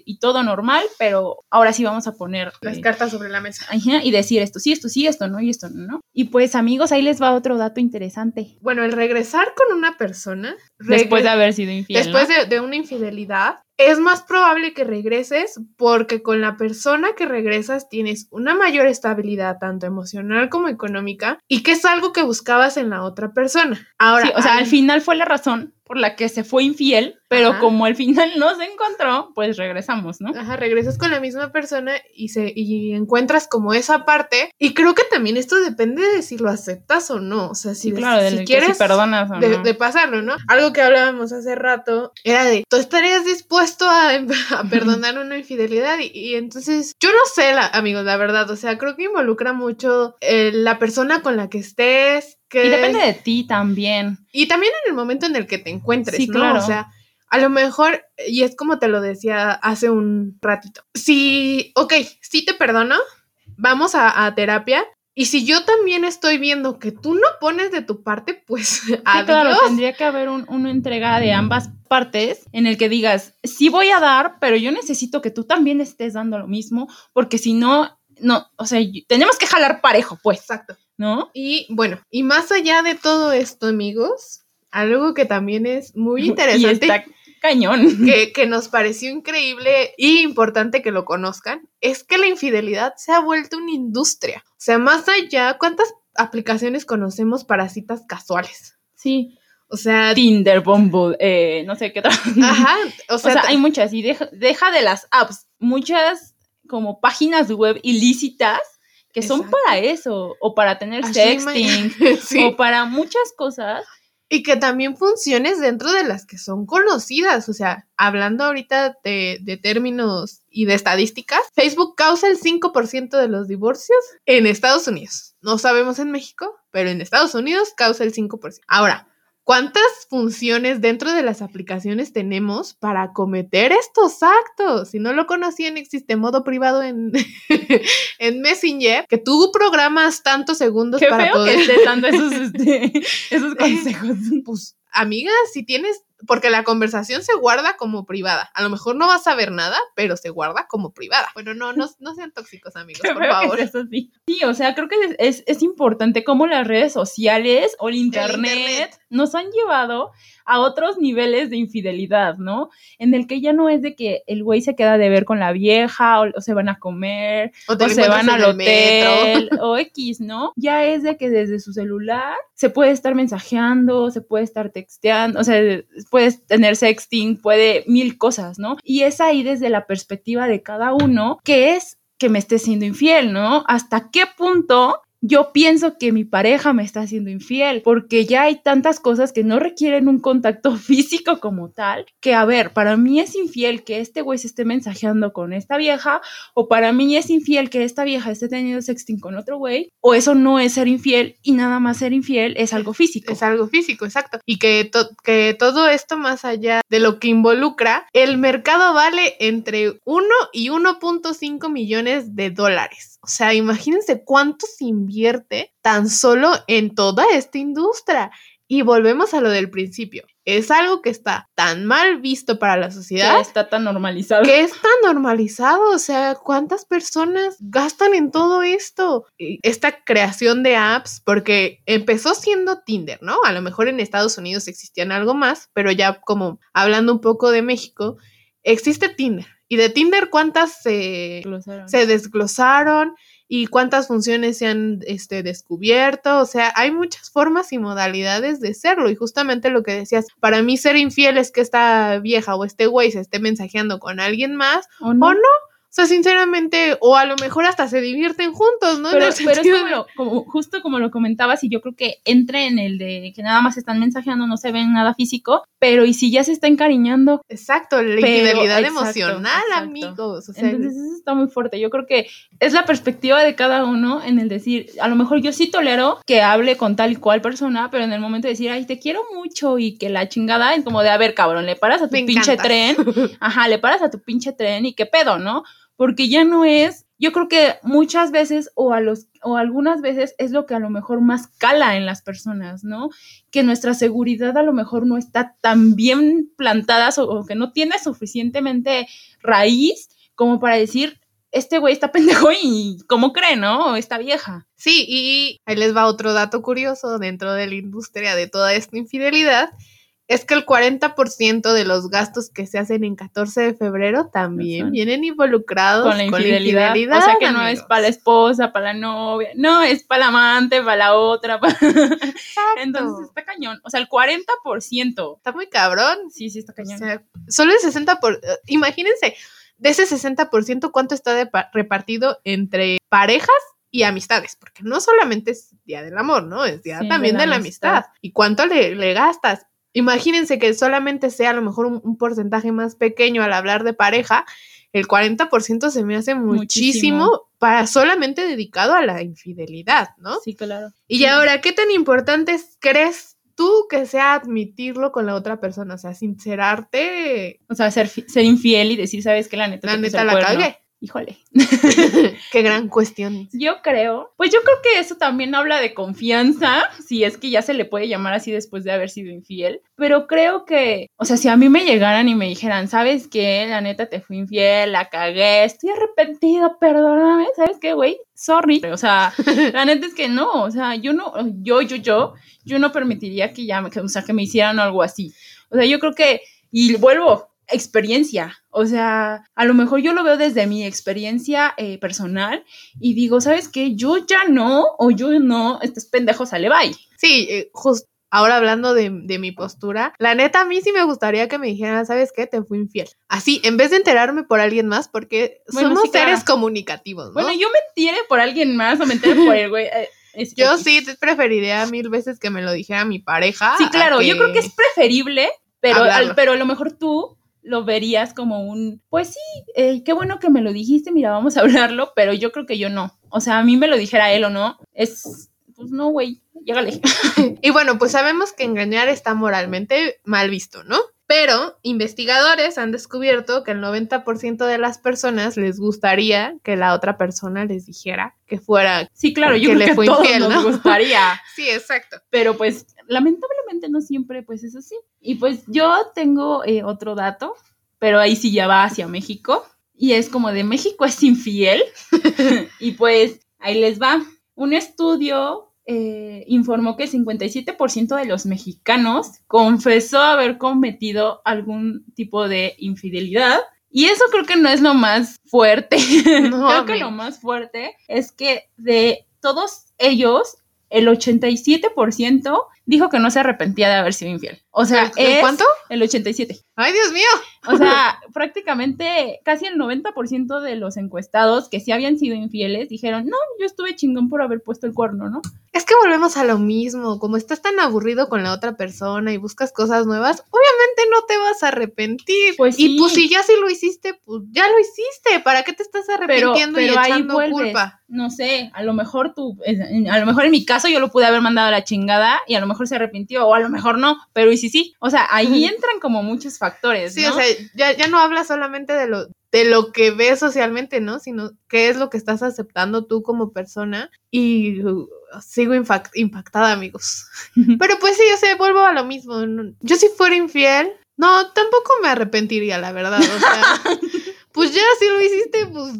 y, todo normal, pero ahora sí vamos a poner las eh, cartas sobre la mesa y decir esto sí, esto sí, esto no y esto no. Y pues amigos, ahí les va otro dato interesante. Bueno, el regresar con una persona después de haber sido infiel. Después de, una infidelidad, es más probable que regreses porque con la persona que regresas tienes una mayor estabilidad tanto emocional como económica y que es algo que buscabas en la otra persona. Ahora, o sea, al final fue la razón por la que se fue infiel, pero como al final no se encontró, pues regresamos, ¿no? Ajá, regresas con la misma persona y se y encuentras como esa parte y creo que también esto depende de si lo aceptas o no, o sea, si, si quieres perdonas de, pasarlo, ¿no? Algo que hablábamos hace rato era de, ¿tú estarías dispuesto a, (laughs) perdonar una infidelidad? Y, entonces, yo no sé, la, amigos, la verdad, o sea, creo que involucra mucho eh, la persona con la que estés, y depende de ti también. Y también en el momento en el que te encuentres, sí, Claro. O sea, a lo mejor, y es como te lo decía hace un ratito, si, ok, sí te perdono, vamos a, terapia, y si yo también estoy viendo que tú no pones de tu parte, pues (laughs) sí, claro, tendría que haber una entrega de ambas partes en el que digas, sí voy a dar, pero yo necesito que tú también estés dando lo mismo, porque si no, no, o sea, tenemos que jalar parejo, pues. Exacto. ¿No? Y bueno, y más allá de todo esto, amigos, algo que también es muy (laughs) interesante. cañón. Que, que, nos pareció increíble y importante que lo conozcan, es que la infidelidad se ha vuelto una industria. O sea, más allá, ¿cuántas aplicaciones conocemos para citas casuales? Sí. O sea, Tinder, Bumble, eh, no sé qué otra. Ajá. (laughs) O sea, hay muchas y deja, deja de las apps, muchas como páginas web ilícitas que son para eso, o para tener sexting, (laughs) o para muchas cosas. Y que también funciones dentro de las que son conocidas. O sea, hablando ahorita de, de términos y de estadísticas, Facebook causa el 5% de los divorcios en Estados Unidos. No sabemos en México, pero en Estados Unidos causa el 5%. Ahora, ¿Cuántas funciones dentro de las aplicaciones tenemos para cometer estos actos? Si no lo conocían, existe modo privado en, (laughs) en Messenger, que tú programas tantos segundos para poder... que dando esos, (laughs) este, esos consejos. Pues, amiga, si tienes porque la conversación se guarda como privada. A lo mejor no vas a ver nada, pero se guarda como privada. Bueno, no, no, no sean tóxicos, amigos, (laughs) por favor. sí. sí, o sea, creo que es, es, importante cómo las redes sociales o el internet, nos han llevado a otros niveles de infidelidad, ¿no? En el que ya no es de que el güey se queda de ver con la vieja o, se van a comer o, se van al hotel o X, ¿no? Ya es de que desde su celular se puede estar mensajeando, se puede estar texteando, o sea, puedes tener sexting, puede mil cosas, ¿no? Y es ahí desde la perspectiva de cada uno que es que me esté siendo infiel, ¿no? ¿Hasta qué punto yo pienso que mi pareja me está haciendo infiel, porque ya hay tantas cosas que no requieren un contacto (laughs) físico como tal, que a ver, para mí es infiel que este güey se esté mensajeando con esta vieja, o para mí es infiel que esta vieja esté teniendo sexting con otro güey, o eso no es ser infiel y nada más ser infiel es algo físico. Es algo físico, exacto. Y que, todo esto más allá de lo que involucra, el mercado vale entre 1 y 1.5 millones de dólares. O sea, imagínense cuánto se invierte tan solo en toda esta industria. Y volvemos a lo del principio. Es algo que está tan mal visto para la sociedad. Que está tan normalizado. Que es tan normalizado. O sea, ¿cuántas personas gastan en todo esto? Esta creación de apps, porque empezó siendo Tinder, ¿no? A lo mejor en Estados Unidos existían algo más, pero ya como hablando un poco de México, existe Tinder. Y de Tinder, ¿cuántas se, se desglosaron? y cuántas funciones se han este, descubierto. O sea, hay muchas formas y modalidades de serlo. Y justamente lo que decías, para mí ser infiel es que esta vieja o este güey se esté mensajeando con alguien más o no. O no o sea, sinceramente, o a lo mejor hasta se divierten juntos, ¿no? Pero, pero es como, justo como lo comentabas, y yo creo que entre en el de que nada más están mensajeando, no se ven nada físico, pero ¿y si ya se está encariñando? Exacto, la Pero- infidelidad exacto, emocional, exacto. amigos. O sea, Entonces eso está muy fuerte. Yo creo que es la perspectiva de cada uno en el decir, a lo mejor yo sí tolero que hable con tal y cual persona, pero en el momento de decir, ay, te quiero mucho y que la chingada es como de, a ver, cabrón, le paras a tu Me pinche encanta. tren, (laughs) ajá, le paras a tu pinche tren y qué pedo, ¿no? Porque ya no es, yo creo que muchas veces o a los o algunas veces es lo que a lo mejor más cala en las personas, ¿no? Que nuestra seguridad a lo mejor no está tan bien plantada o, o que no tiene suficientemente raíz como para decir, este güey está (laughs) pendejo y ¿cómo cree, no? O esta vieja. Sí, y ahí les va otro dato curioso dentro de la industria de toda esta infidelidad. Es que el 40% de los gastos que se hacen en 14 de febrero también vienen involucrados Con la infidelidad. o sea que no es para la esposa, para la novia, no, es para la amante, para la otra. Entonces está cañón. O sea, el 40%. Está muy cabrón. Sí, sí, está O cañón. sea, solo el 60%, por, eh, imagínense, de ese 60%, ¿cuánto está de- repartido entre parejas y amistades? Porque no solamente es Día del Amor, ¿no? Es Día Sí, también de de la amistad. ¿Y cuánto le, le gastas? Imagínense que solamente sea a lo mejor un, un porcentaje más pequeño al hablar de pareja, el 40% se me hace muchísimo, Muchísimo. para solamente dedicado a la infidelidad, ¿no? Sí, claro. Y Sí. ahora, ¿qué tan importante es- crees tú que sea admitirlo con la otra persona? O sea, sincerarte, O sea, ser, ser infiel y decir, ¿sabes qué? La neta, la neta la cuerno". cagué. Híjole. (laughs) Qué gran cuestión. Yo creo, pues yo creo que eso también habla de confianza, si es que ya se le puede llamar así después de haber sido infiel, pero creo que, o sea, si a mí me llegaran y me dijeran, ¿sabes qué? La neta te fui infiel, la cagué, estoy arrepentido, perdóname, ¿sabes qué, güey? Sorry. O sea, (laughs) la neta es que no, o sea, yo no, yo, yo, yo, yo no permitiría que ya, me- que, o sea, que me hicieran algo así. O sea, yo creo que, y vuelvo, experiencia. O sea, a lo mejor yo lo veo desde mi experiencia eh, personal y digo, ¿sabes qué? Yo ya no, o yo no, estos pendejos sale bye. Sí, eh, justo ahora hablando de, de mi postura, la neta a mí sí me gustaría que me dijeran, ¿sabes qué? Te fui infiel. Así, en vez de enterarme por alguien más, porque Bueno, somos sí, claro. seres comunicativos, ¿no? Bueno, yo me entere por alguien más o me entere por el güey. eh, es Yo sí te preferiría mil veces que me lo dijera mi pareja. Sí, claro, yo creo que es preferible, pero, al- pero a lo mejor tú lo verías como un, pues sí, eh, qué bueno que me lo dijiste, mira, vamos a hablarlo, pero yo creo que yo no. O sea, a mí me lo dijera él o no, es, pues no, güey, llégale. (laughs) Y bueno, pues sabemos que engañar está moralmente mal visto, ¿no? Pero investigadores han descubierto que el 90% de las personas les gustaría que la otra persona les dijera que fuera. Sí, claro, yo Que creo le que a fue todos infiel, nos ¿no? gustaría. (laughs) Sí, exacto. pero pues lamentablemente no siempre pues es así. Y pues yo tengo eh, otro dato, pero ahí sí ya va hacia México y es como de México es infiel (laughs) (laughs) y pues ahí les va. Un estudio eh, informó que el 57% de los mexicanos confesó haber cometido algún tipo de infidelidad. Y eso creo que no es lo más fuerte. No, (laughs) creo que lo más fuerte es que de todos ellos, el 87% dijo que no se arrepentía de haber sido infiel. O sea, ¿El- es cuánto? El 87. ¡Ay, Dios mío! O sea, (laughs) prácticamente casi el 90% de los encuestados que sí habían sido infieles dijeron, no, yo estuve chingón por haber puesto el cuerno, ¿no? Es que volvemos a lo mismo. Como estás tan aburrido con la otra persona y buscas cosas nuevas, obviamente no te vas a arrepentir. Pues Y sí. pues si ya sí lo hiciste, pues ya lo hiciste. ¿Para qué te estás arrepintiendo y pero ahí echando vuelves. culpa? No sé, a lo mejor tú, a lo mejor en mi caso yo lo pude haber mandado a la chingada y a lo mejor se arrepintió o a lo mejor no, pero y sí, sí. O sea, ahí entran como muchos factores, Sí, ¿no? o sea, ya, ya no hablas solamente de lo, de lo que ves socialmente, ¿no? Sino qué es lo que estás aceptando tú como persona. Y uh, sigo impactada, amigos. Pero pues sí, o sea, vuelvo a lo mismo. Yo si fuera infiel, no, tampoco me arrepentiría, la verdad. O sea, (laughs) pues ya si lo hiciste, pues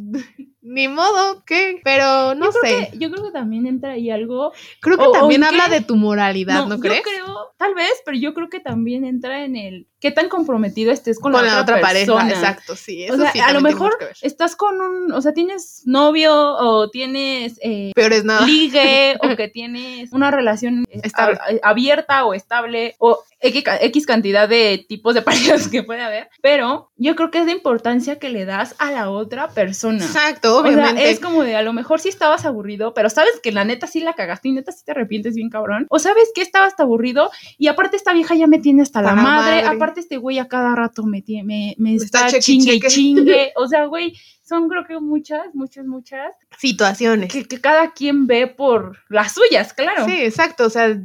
ni modo, ¿qué? Pero no yo, sé. que, yo creo que también entra ahí algo creo que o- también habla qué- de tu moralidad, ¿no, yo crees? creo, tal vez, pero yo creo que también entra en el qué tan comprometido estés con, la, otra, pareja. Exacto, sí. Eso o sea, sí a lo mejor estás con un, o sea, tienes novio o tienes eh, Peor es nada. ligue (laughs) o que tienes una relación eh, Estable. a- abierta o estable o X, ca- X cantidad de tipos de (laughs) parejas que puede haber, pero yo creo que es de importancia que le das a la otra persona. Exacto, O sea, obviamente. es como de a lo mejor sí estabas aburrido, pero sabes que la neta sí la cagaste y neta sí te arrepientes bien cabrón. O sabes que estabas aburrido y aparte esta vieja ya me tiene hasta la madre, madre. aparte este güey a cada rato me, me, me está está, cheque, chingue y cheque. chingue. O sea, güey, son creo que muchas, muchas, muchas Situaciones. que, que cada quien ve por las suyas, claro. Sí, exacto. O sea,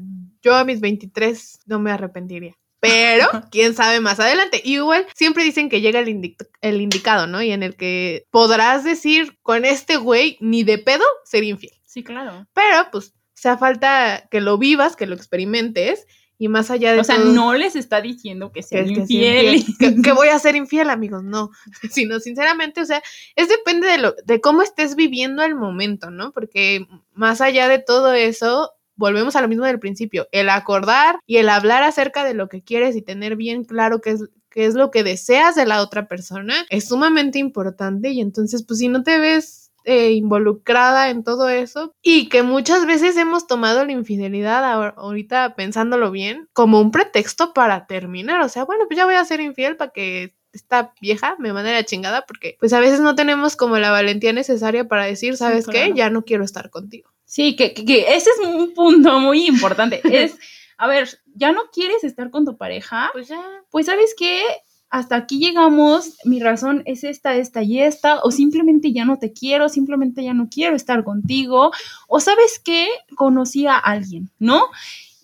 yo a mis 23 no me arrepentiría. Pero, (laughs) quién sabe más adelante. Igual, siempre dicen que llega el, indi- el indicado, ¿no? Y en el que podrás decir, con este güey, ni de pedo ser infiel. Sí, claro. Pero, pues, o sea, falta que lo vivas, que lo experimentes. Y más allá de O sea, todo, no les está diciendo que que, sean que sea infiel. infiel. Que- que voy a ser infiel, amigos, no. (laughs) Sino, sinceramente, o sea, es depende de, lo, de cómo estés viviendo el momento, ¿no? Porque más allá de todo eso, volvemos a lo mismo del principio, el acordar y el hablar acerca de lo que quieres y tener bien claro qué es, qué es lo que deseas de la otra persona es sumamente importante y entonces, pues si no te ves eh, involucrada en todo eso y que muchas veces hemos tomado la infidelidad ahor- ahorita pensándolo bien como un pretexto para terminar, o sea, bueno, pues ya voy a ser infiel para que esta vieja me mande la chingada porque pues a veces no tenemos como la valentía necesaria para decir, ¿sabes qué? claro. Ya no quiero estar contigo. Sí, que, que- que ese es un punto muy importante. (laughs) Es, a ver, ya no quieres estar con tu pareja, Pues ya. pues sabes qué, hasta aquí llegamos, mi razón es esta, esta y esta, o simplemente ya no te quiero, simplemente ya no quiero estar contigo, o sabes qué, conocí a alguien, ¿no?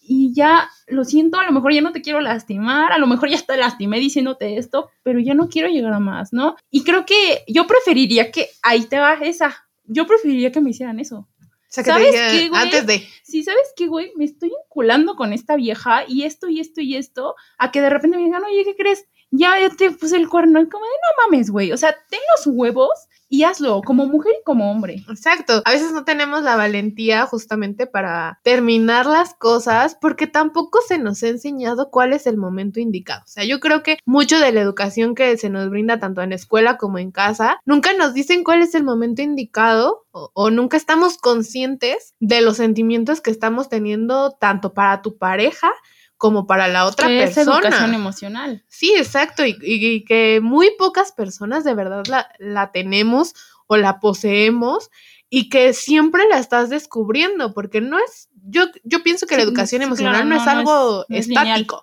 Y ya, lo siento, a lo mejor ya no te quiero lastimar, a lo mejor ya te lastimé diciéndote esto, pero ya no quiero llegar a más, ¿no? Y creo que yo preferiría que, ahí te va esa, yo preferiría que me hicieran eso. O sea, que te ¿Sabes diga qué, güey? antes de. si sabes qué, güey, me estoy vinculando con esta vieja y esto y esto y esto, a que de repente me digan, oye, ¿qué crees? Ya, ya te puse el cuerno. Como de, no mames, güey. O sea, ten los huevos y hazlo, como mujer y como hombre. Exacto. A veces no tenemos la valentía justamente para terminar las cosas porque tampoco se nos ha enseñado cuál es el momento indicado. O sea, yo creo que mucho de la educación que se nos brinda tanto en escuela como en casa, nunca nos dicen cuál es el momento indicado o nunca estamos conscientes de los sentimientos que estamos teniendo tanto para tu pareja como para la otra Que es persona. educación emocional. Sí, exacto, y, y- y que muy pocas personas de verdad la, la tenemos o la poseemos y que siempre la estás descubriendo, porque no es, yo, yo pienso que la educación emocional claro, no, es algo no es lineal. estático.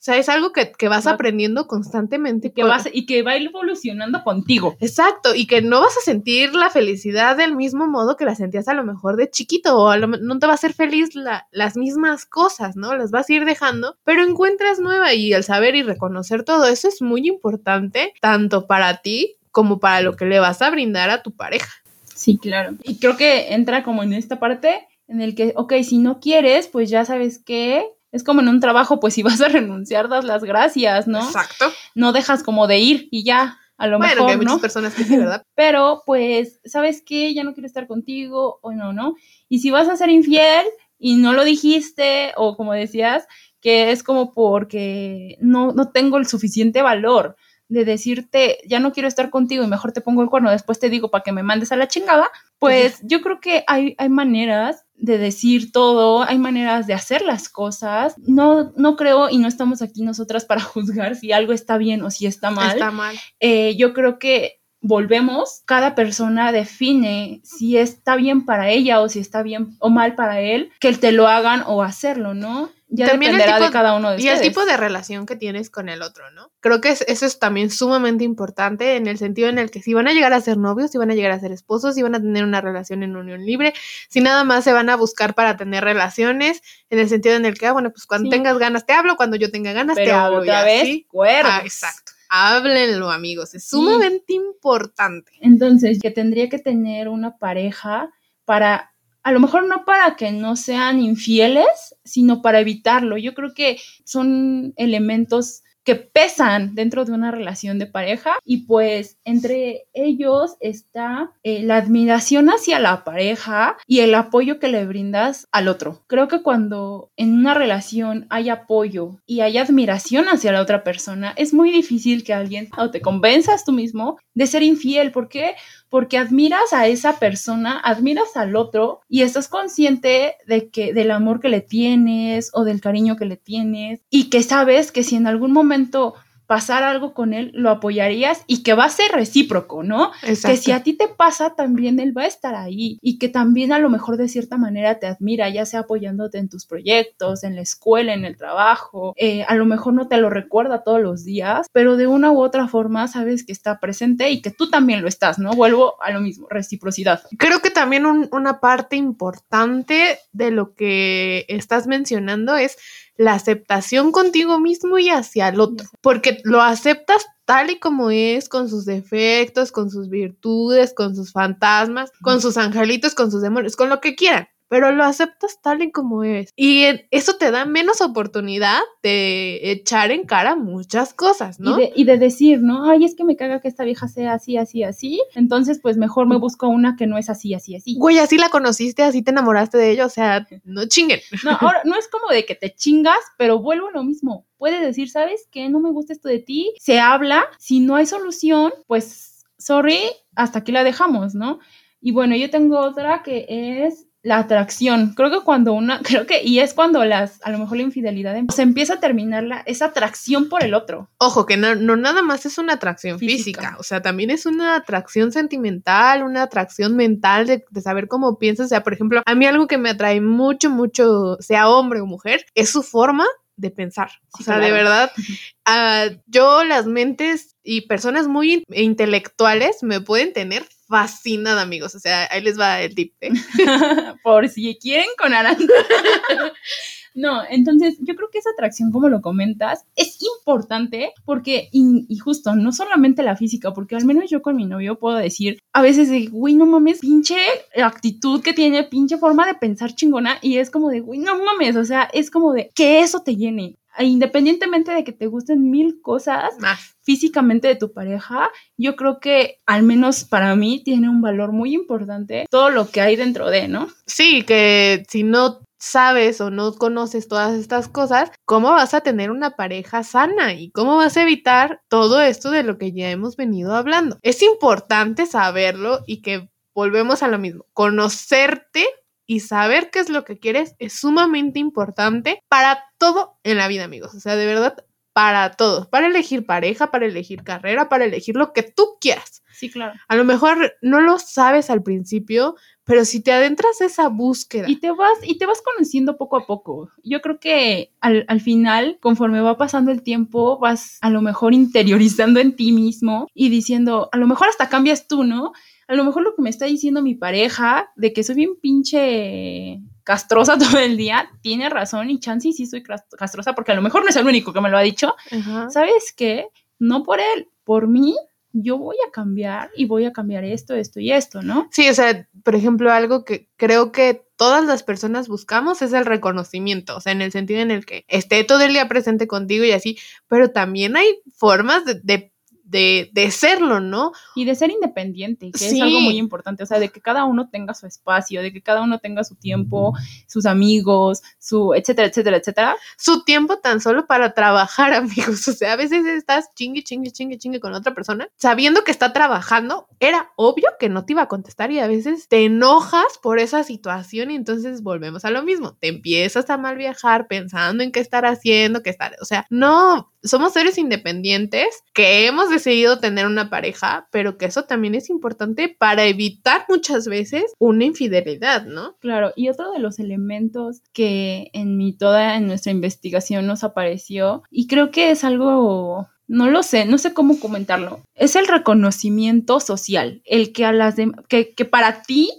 O sea, es algo que, que vas Va- aprendiendo constantemente. Y que, vas, y que va evolucionando contigo. Exacto, y que no vas a sentir la felicidad del mismo modo que la sentías a lo mejor de chiquito, o a lo no te va a hacer feliz la- las mismas cosas, ¿no? Las vas a ir dejando, pero encuentras nueva y el saber y reconocer todo eso es muy importante, tanto para ti como para lo que le vas a brindar a tu pareja. Sí, claro. Y creo que entra como en esta parte en el que, ok, si no quieres, pues ya sabes que es como en un trabajo, pues si (laughs) vas a renunciar, das las gracias, ¿no? Exacto. No dejas como de ir y ya, a lo bueno, que mejor, hay muchas ¿no? personas que sí, ¿verdad? (laughs) Pero pues, ¿sabes qué? Ya no quiero estar contigo o no, ¿no? Y si vas a ser infiel y no lo dijiste o como decías, que es como porque no, no tengo el suficiente valor de decirte, ya no quiero estar contigo y mejor te pongo el cuerno, después te digo para que me mandes a la chingada, pues yo creo que hay, hay maneras de decir todo, hay maneras de hacer las cosas. No, no creo y no estamos aquí nosotras para (laughs) juzgar si algo está bien o si está mal Está mal. eh, yo creo que volvemos, cada persona define si está bien para ella o si está bien o mal para él, que te lo hagan o hacerlo, ¿no? Ya También dependerá tipo- de cada uno de Y el tipo de relación que tienes con el otro, ¿no? Creo que es- eso es también sumamente importante en el sentido en el que si van a llegar a ser novios, si van a llegar a ser esposos, si van a tener una relación en unión libre, si nada más se van a buscar para tener relaciones, en el sentido en el que, ah, bueno, pues cuando Sí. tengas ganas te hablo, cuando yo tenga ganas te Pero hablo. y otra vez, así. cuernos. Ah, exacto. Háblenlo, amigos. Es sumamente importante. Entonces, que tendría que tener una pareja para, a lo mejor no para que no sean infieles, sino para evitarlo. Yo creo que son elementos pesan dentro de una relación de pareja y pues entre ellos está eh, la admiración hacia la pareja y el apoyo que le brindas al otro. Creo que cuando en una relación hay apoyo y hay admiración hacia la otra persona, es muy difícil que alguien o te convenzas tú mismo de ser infiel. ¿Por? Porque admiras a esa persona, admiras al otro y estás consciente de que del amor que le tienes o del cariño que le tienes y que sabes que si en algún momento pasar algo con él, lo apoyarías y que va a ser recíproco, ¿no? Exacto. Que si a ti te pasa, también él va a estar ahí y que también a lo mejor de cierta manera te admira, ya sea apoyándote en tus proyectos, en la escuela, en el trabajo, eh, a lo mejor no te lo recuerda todos los días, pero de una u otra forma sabes que está presente y que tú también lo estás, ¿no? Vuelvo a lo mismo, reciprocidad. Creo que también una parte importante de lo que estás mencionando es la aceptación contigo mismo y hacia el otro, porque lo aceptas tal y como es, con sus defectos, con sus virtudes, con sus fantasmas, con sus angelitos, con sus demonios, con lo que quieran pero lo aceptas tal y como es. Y eso te da menos oportunidad de echar en cara muchas cosas, ¿no? Y de, decir, ¿no? Ay, es que me caga que esta vieja sea así, así, así. Entonces, pues mejor me busco una que no es así, así, así. Güey, así la conociste, así te enamoraste de ella, o sea, no chinguen. (laughs) No, ahora, no es como de que te chingas, pero vuelvo a lo mismo. Puede decir, ¿sabes qué? No me gusta esto de ti. Se habla. Si no hay solución, pues, sorry, hasta aquí la dejamos, ¿no? Y bueno, yo tengo otra que es la atracción. Creo que cuando una, (laughs) creo que, y es cuando las, a lo mejor la infidelidad, em, se empieza a terminar la, esa atracción por el otro. Ojo, que no, no nada más es una atracción física. o sea, también es una atracción sentimental, una atracción mental de, saber cómo piensas. O sea, por ejemplo, a mí algo que me atrae mucho, mucho, sea hombre o mujer, es su forma de pensar. o sea, de verdad, (laughs) ah, yo las mentes y personas muy intelectuales me pueden tener fascinada, amigos. O sea, ahí les va el tip. ¿eh? (laughs) Por si quieren con Aranda. (laughs) No, entonces yo creo que esa atracción, como lo comentas, es importante porque, y, justo, no solamente la física, porque al menos yo con mi novio puedo decir a veces de, güey, no mames, pinche actitud que tiene, pinche forma de pensar chingona, y es como de, güey, no mames, o sea, es como de que eso te llene. Independientemente de que te gusten mil cosas físicamente de tu pareja, yo creo que al menos para mí tiene un valor muy importante todo lo que hay dentro de, ¿no? Sí, que si no sabes o no conoces todas estas cosas, ¿cómo vas a tener una pareja sana y cómo vas a evitar todo esto de lo que ya hemos venido hablando? Es importante saberlo y que volvemos a lo mismo, conocerte y saber qué es lo que quieres es sumamente importante para todo en la vida, amigos. O sea, de verdad, para todo, para elegir pareja, para elegir carrera, para elegir lo que tú quieras. Sí, claro. A lo mejor no lo sabes al principio, pero si te adentras a esa búsqueda. Y te vas, y te vas conociendo poco a poco. Yo creo que al, al, final, conforme va pasando el tiempo, vas a lo mejor interiorizando en ti mismo y diciendo, a lo mejor hasta cambias tú, ¿no? A lo mejor lo que me está diciendo mi pareja de que soy bien pinche castrosa (laughs) todo el día, tiene razón y chance sí soy castrosa porque a lo mejor no es el único que me lo ha dicho. ¿Sabes qué? No por él, por mí yo voy a cambiar y voy a cambiar esto, esto y esto, ¿no? Sí, o sea, por ejemplo, algo que creo que todas las personas buscamos es el reconocimiento, o sea, en el sentido en el que esté todo el día presente contigo y así, pero también hay formas de, de de, de, serlo, ¿no? Y de ser independiente, que es algo muy importante, o sea, de que cada uno tenga su espacio, de que cada uno tenga su tiempo, sus amigos, su, etcétera, etcétera, etcétera. Su tiempo tan solo para trabajar, (laughs) amigos, o sea, a veces estás chingue, chingue, chingue, chingue con otra persona, sabiendo que está trabajando, era obvio que no te iba a contestar y a veces te enojas por esa situación y entonces volvemos a lo mismo, te empiezas a mal viajar pensando en qué estar haciendo, qué estar, o sea, no, somos seres independientes que hemos decidido tener una pareja, pero que eso también es importante para evitar muchas veces una infidelidad, ¿no? Claro, y otro de los elementos que en mi toda en nuestra investigación nos apareció y creo que es algo no lo sé, no sé cómo comentarlo. Es el reconocimiento social, el que a las que, que para ti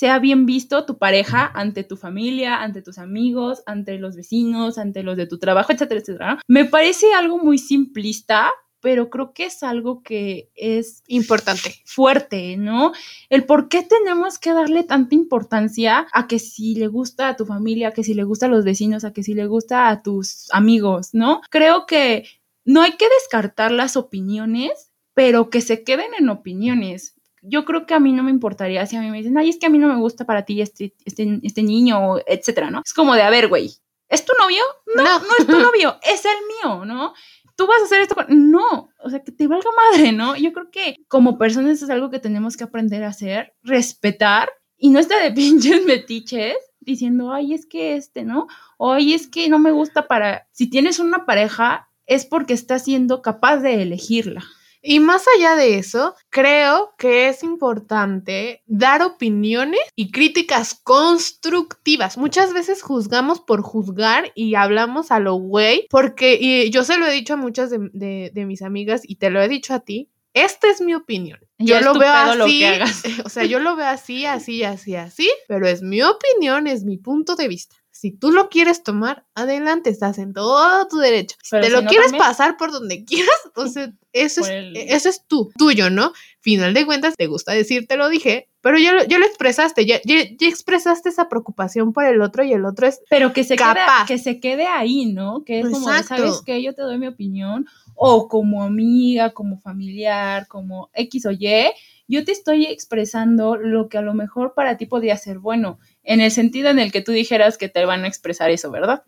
sea bien visto tu pareja ante tu familia, ante tus amigos, ante los vecinos, ante los de tu trabajo, etcétera, etcétera. Me parece algo muy simplista, pero creo que es algo que es importante, fuerte, ¿no? El por qué tenemos que darle tanta importancia a que si le gusta a tu familia, a que si le gusta a los vecinos, a que si le gusta a tus amigos, ¿no? Creo que no hay que descartar las opiniones, pero que se queden en opiniones. Yo creo que a mí no me importaría si a mí me dicen, ay, es que a mí no me gusta para ti este, este, este niño, etcétera, ¿no? Es como de, a ver, güey, ¿es tu novio? No, no, no es tu novio, es el mío, ¿no? tú vas a hacer esto con... No, o sea, que te valga madre, ¿no? Yo creo que como personas es algo que tenemos que aprender a hacer, respetar y no estar de (laughs) pinches metiches diciendo, ay, es que este, ¿no? O ay, es que no me gusta para... Si tienes una pareja, es porque estás siendo capaz de elegirla. Y más allá de eso, creo que es importante dar opiniones y críticas constructivas. Muchas veces juzgamos por juzgar y hablamos a lo güey, porque y yo se lo he dicho a muchas de, mis amigas y te lo he dicho a ti. Esta es mi opinión. Yo lo veo así, (laughs) o sea, yo lo veo así, así, así, así, pero es mi opinión, es mi punto de vista. Si tú lo quieres tomar, adelante, estás en todo tu derecho. Si te lo quieres pasar por donde (laughs) quieras, entonces eso es, eso es tú, tuyo, ¿no? Final de cuentas, te gusta decir, te lo dije, pero ya, ya lo expresaste, ya, ya, expresaste esa preocupación por el otro y el otro es Pero que se, Quede, que se quede ahí, ¿no? Que es como, ¿sabes qué? Yo te doy mi opinión, o como amiga, como familiar, como X o Y, yo te estoy expresando lo que a lo mejor para ti podría ser bueno, en el sentido en el que tú dijeras que te van a expresar eso, ¿verdad?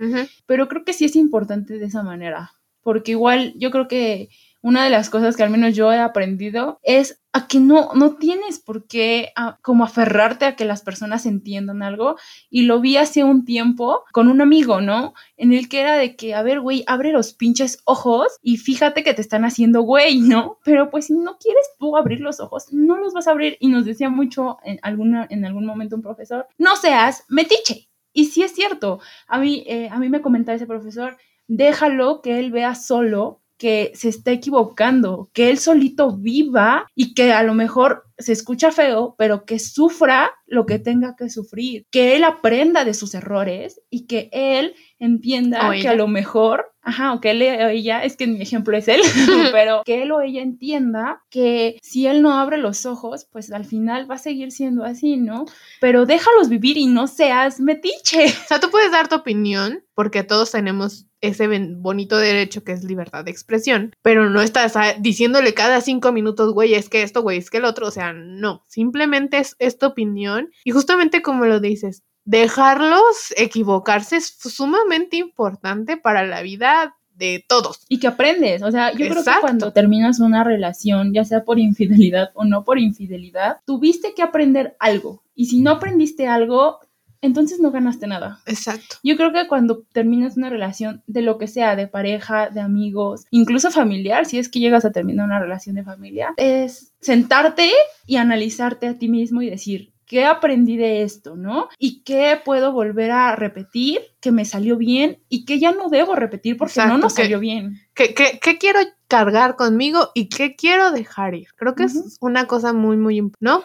Pero creo que sí es importante de esa manera, porque igual yo creo que una de las cosas que al menos yo he aprendido es a que no, no tienes por qué ah, como aferrarte a que las personas entiendan algo. Y lo vi hace un tiempo con un amigo, ¿no? En el que era de que, a ver, güey, abre los pinches ojos y fíjate que te están haciendo güey, ¿no? Pero pues si no quieres tú abrir los ojos, no los vas a abrir. Y nos decía mucho en, alguna, en algún momento un profesor, no seas metiche. Y sí es cierto, a mí, eh, a mí me comentaba ese profesor, déjalo que él vea solo que se está equivocando, que él solito viva y que a lo mejor se escucha feo, pero que sufra lo que tenga que sufrir, que él aprenda de sus errores y que él entienda que a lo mejor, ajá, o que él o ella, es que mi ejemplo es él, (laughs) (laughs) pero que él o ella entienda que si él no abre los ojos, pues al final va a seguir siendo así, ¿no? Pero déjalos vivir y no seas metiche. O sea, tú puedes dar tu opinión porque todos tenemos ese bonito derecho que es libertad de expresión, pero no estás ah, diciéndole cada cinco minutos, güey, es que esto, güey, es que el otro, o sea, no, simplemente es, esta opinión y justamente como lo dices, dejarlos equivocarse es sumamente importante para la vida de todos. Y que aprendes, o sea, yo creo que cuando terminas una relación, ya sea por infidelidad o no por infidelidad, tuviste que aprender algo. Y si no aprendiste algo, entonces no ganaste nada. Exacto. Yo creo que cuando terminas una relación de lo que sea, de pareja, de amigos, incluso familiar, si es que llegas a terminar una relación de familia, es sentarte y analizarte a ti mismo y decir, ¿qué aprendí de esto, no? ¿Y qué puedo volver a repetir que me salió bien y que ya no debo repetir porque no nos salió bien? ¿Qué, qué, quiero cargar conmigo y qué quiero dejar ir? Creo que es una cosa muy, muy importante, ¿no?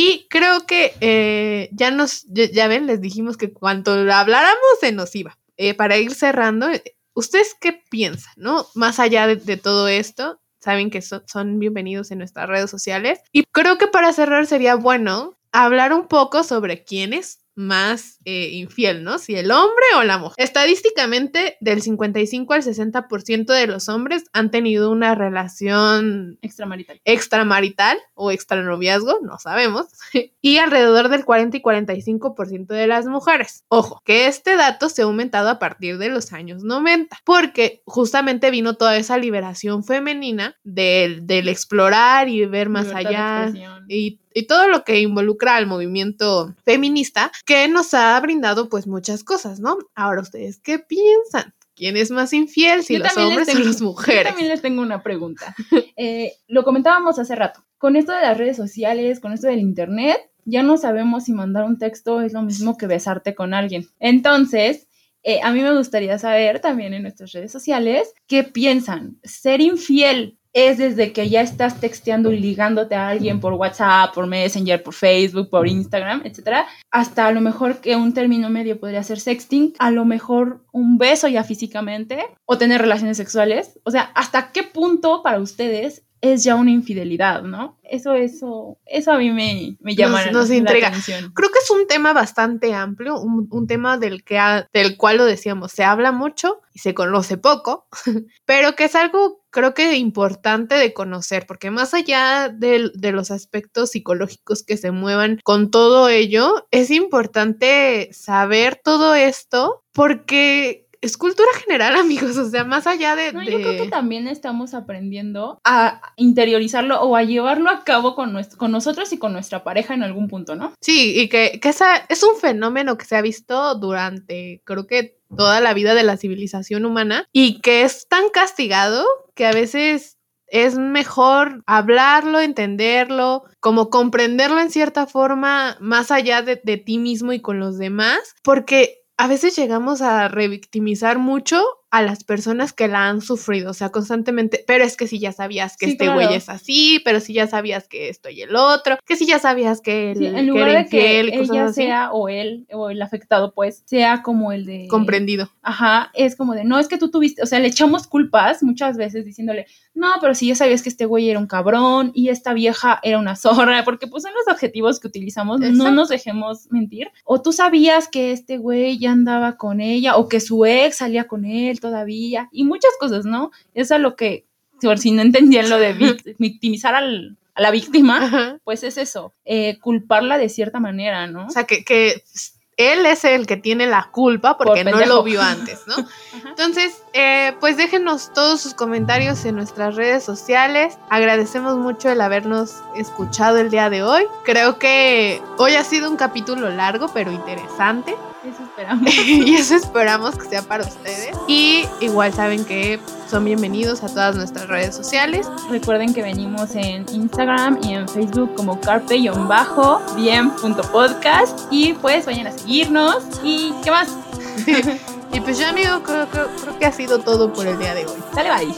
Y creo que eh, ya nos, ya, ven, les dijimos que cuando habláramos se nos iba. Eh, para ir cerrando, eh, ¿ustedes qué piensan, no? Más allá de, todo esto, saben que son bienvenidos en nuestras redes sociales. Y creo que para cerrar sería bueno hablar un poco sobre quiénes más eh, infiel, ¿no? Si el hombre o la mujer. Estadísticamente, del 55 al 60% de los hombres han tenido una relación extramarital, extramarital o extranoviazgo, no sabemos, (laughs) y alrededor del 40 y 45% de las mujeres. Ojo, que este dato se ha aumentado a partir de los años 90, porque justamente vino toda esa liberación femenina del, del explorar y ver más allá y y todo lo que involucra al movimiento feminista que nos ha brindado pues muchas cosas, ¿no? Ahora ustedes, ¿qué piensan? ¿Quién es más infiel, si los hombres o las (laughs) mujeres? Yo también les tengo una pregunta. Eh, lo comentábamos hace rato. Con esto de las redes sociales, con esto del internet, ya no sabemos si mandar un texto es lo mismo que besarte con alguien. Entonces, eh, a mí me gustaría saber también en nuestras redes sociales qué piensan. ¿Ser infiel es desde que ya estás texteando y ligándote a alguien por WhatsApp, por Messenger, por Facebook, por Instagram, etcétera, hasta a lo mejor que un término medio podría ser sexting, a lo mejor un beso ya físicamente o tener relaciones sexuales. O sea, ¿hasta qué punto para ustedes es ya una infidelidad, ¿no? Eso, eso, eso a mí me, me llama Nos- nos la atención. Creo que es un tema bastante amplio, un, un tema del, que ha- del cual lo decíamos, se habla mucho y se conoce poco, (laughs) pero que es algo creo que importante de conocer, porque más allá del- de, los aspectos psicológicos que se muevan con todo ello, es importante saber todo esto porque es cultura general, (laughs) amigos, o sea, más allá de... No, yo creo que también estamos aprendiendo a interiorizarlo o a llevarlo a cabo con, nuestro, con nosotros y con nuestra pareja en algún punto, ¿no? Sí, y que, que esa es un fenómeno que se ha visto durante, creo que toda la vida de la civilización humana y que es tan castigado que a veces es mejor hablarlo, entenderlo, como comprenderlo en cierta forma más allá de, de ti mismo y con los demás, porque a veces llegamos a revictimizar mucho a las personas que la han sufrido, o sea, constantemente, pero es que si ya sabías que Sí, este claro. güey es así, pero si ya sabías que esto y el otro, que si ya sabías que, el, Sí, en que lugar era de que infiel y cosas ella así, sea o él o el afectado, pues, sea como el de... comprendido. Ajá, es como de, no, es que tú tuviste, o sea, le echamos culpas muchas veces diciéndole, no, pero si ya sabías que este güey era un cabrón y esta vieja era una zorra, porque pues son los adjetivos que utilizamos, no nos dejemos mentir. O tú sabías que este güey ya andaba con ella o que su ex salía con él todavía y muchas cosas, ¿no? Es a lo que, por si no entendían lo de vic- (laughs) victimizar al- a la víctima, Ajá. pues es eso, eh, culparla de cierta manera, ¿no? O sea, que, que él es el que tiene la culpa porque Por no lo vio antes, ¿no? (laughs) Entonces, eh, pues déjenos todos sus comentarios en nuestras redes sociales. Agradecemos mucho el habernos escuchado el día de hoy. Creo que hoy ha sido un capítulo largo, pero interesante. Eso (laughs) esperamos. y eso esperamos que sea para ustedes. Y igual saben que son bienvenidos a todas nuestras redes sociales. Recuerden que venimos en Instagram y en Facebook como carpe-bien.podcast y pues vayan a seguirnos y ¿qué más? (laughs) Y pues ya, amigo, creo, creo- creo que ha sido todo por el día de hoy. Sale bye.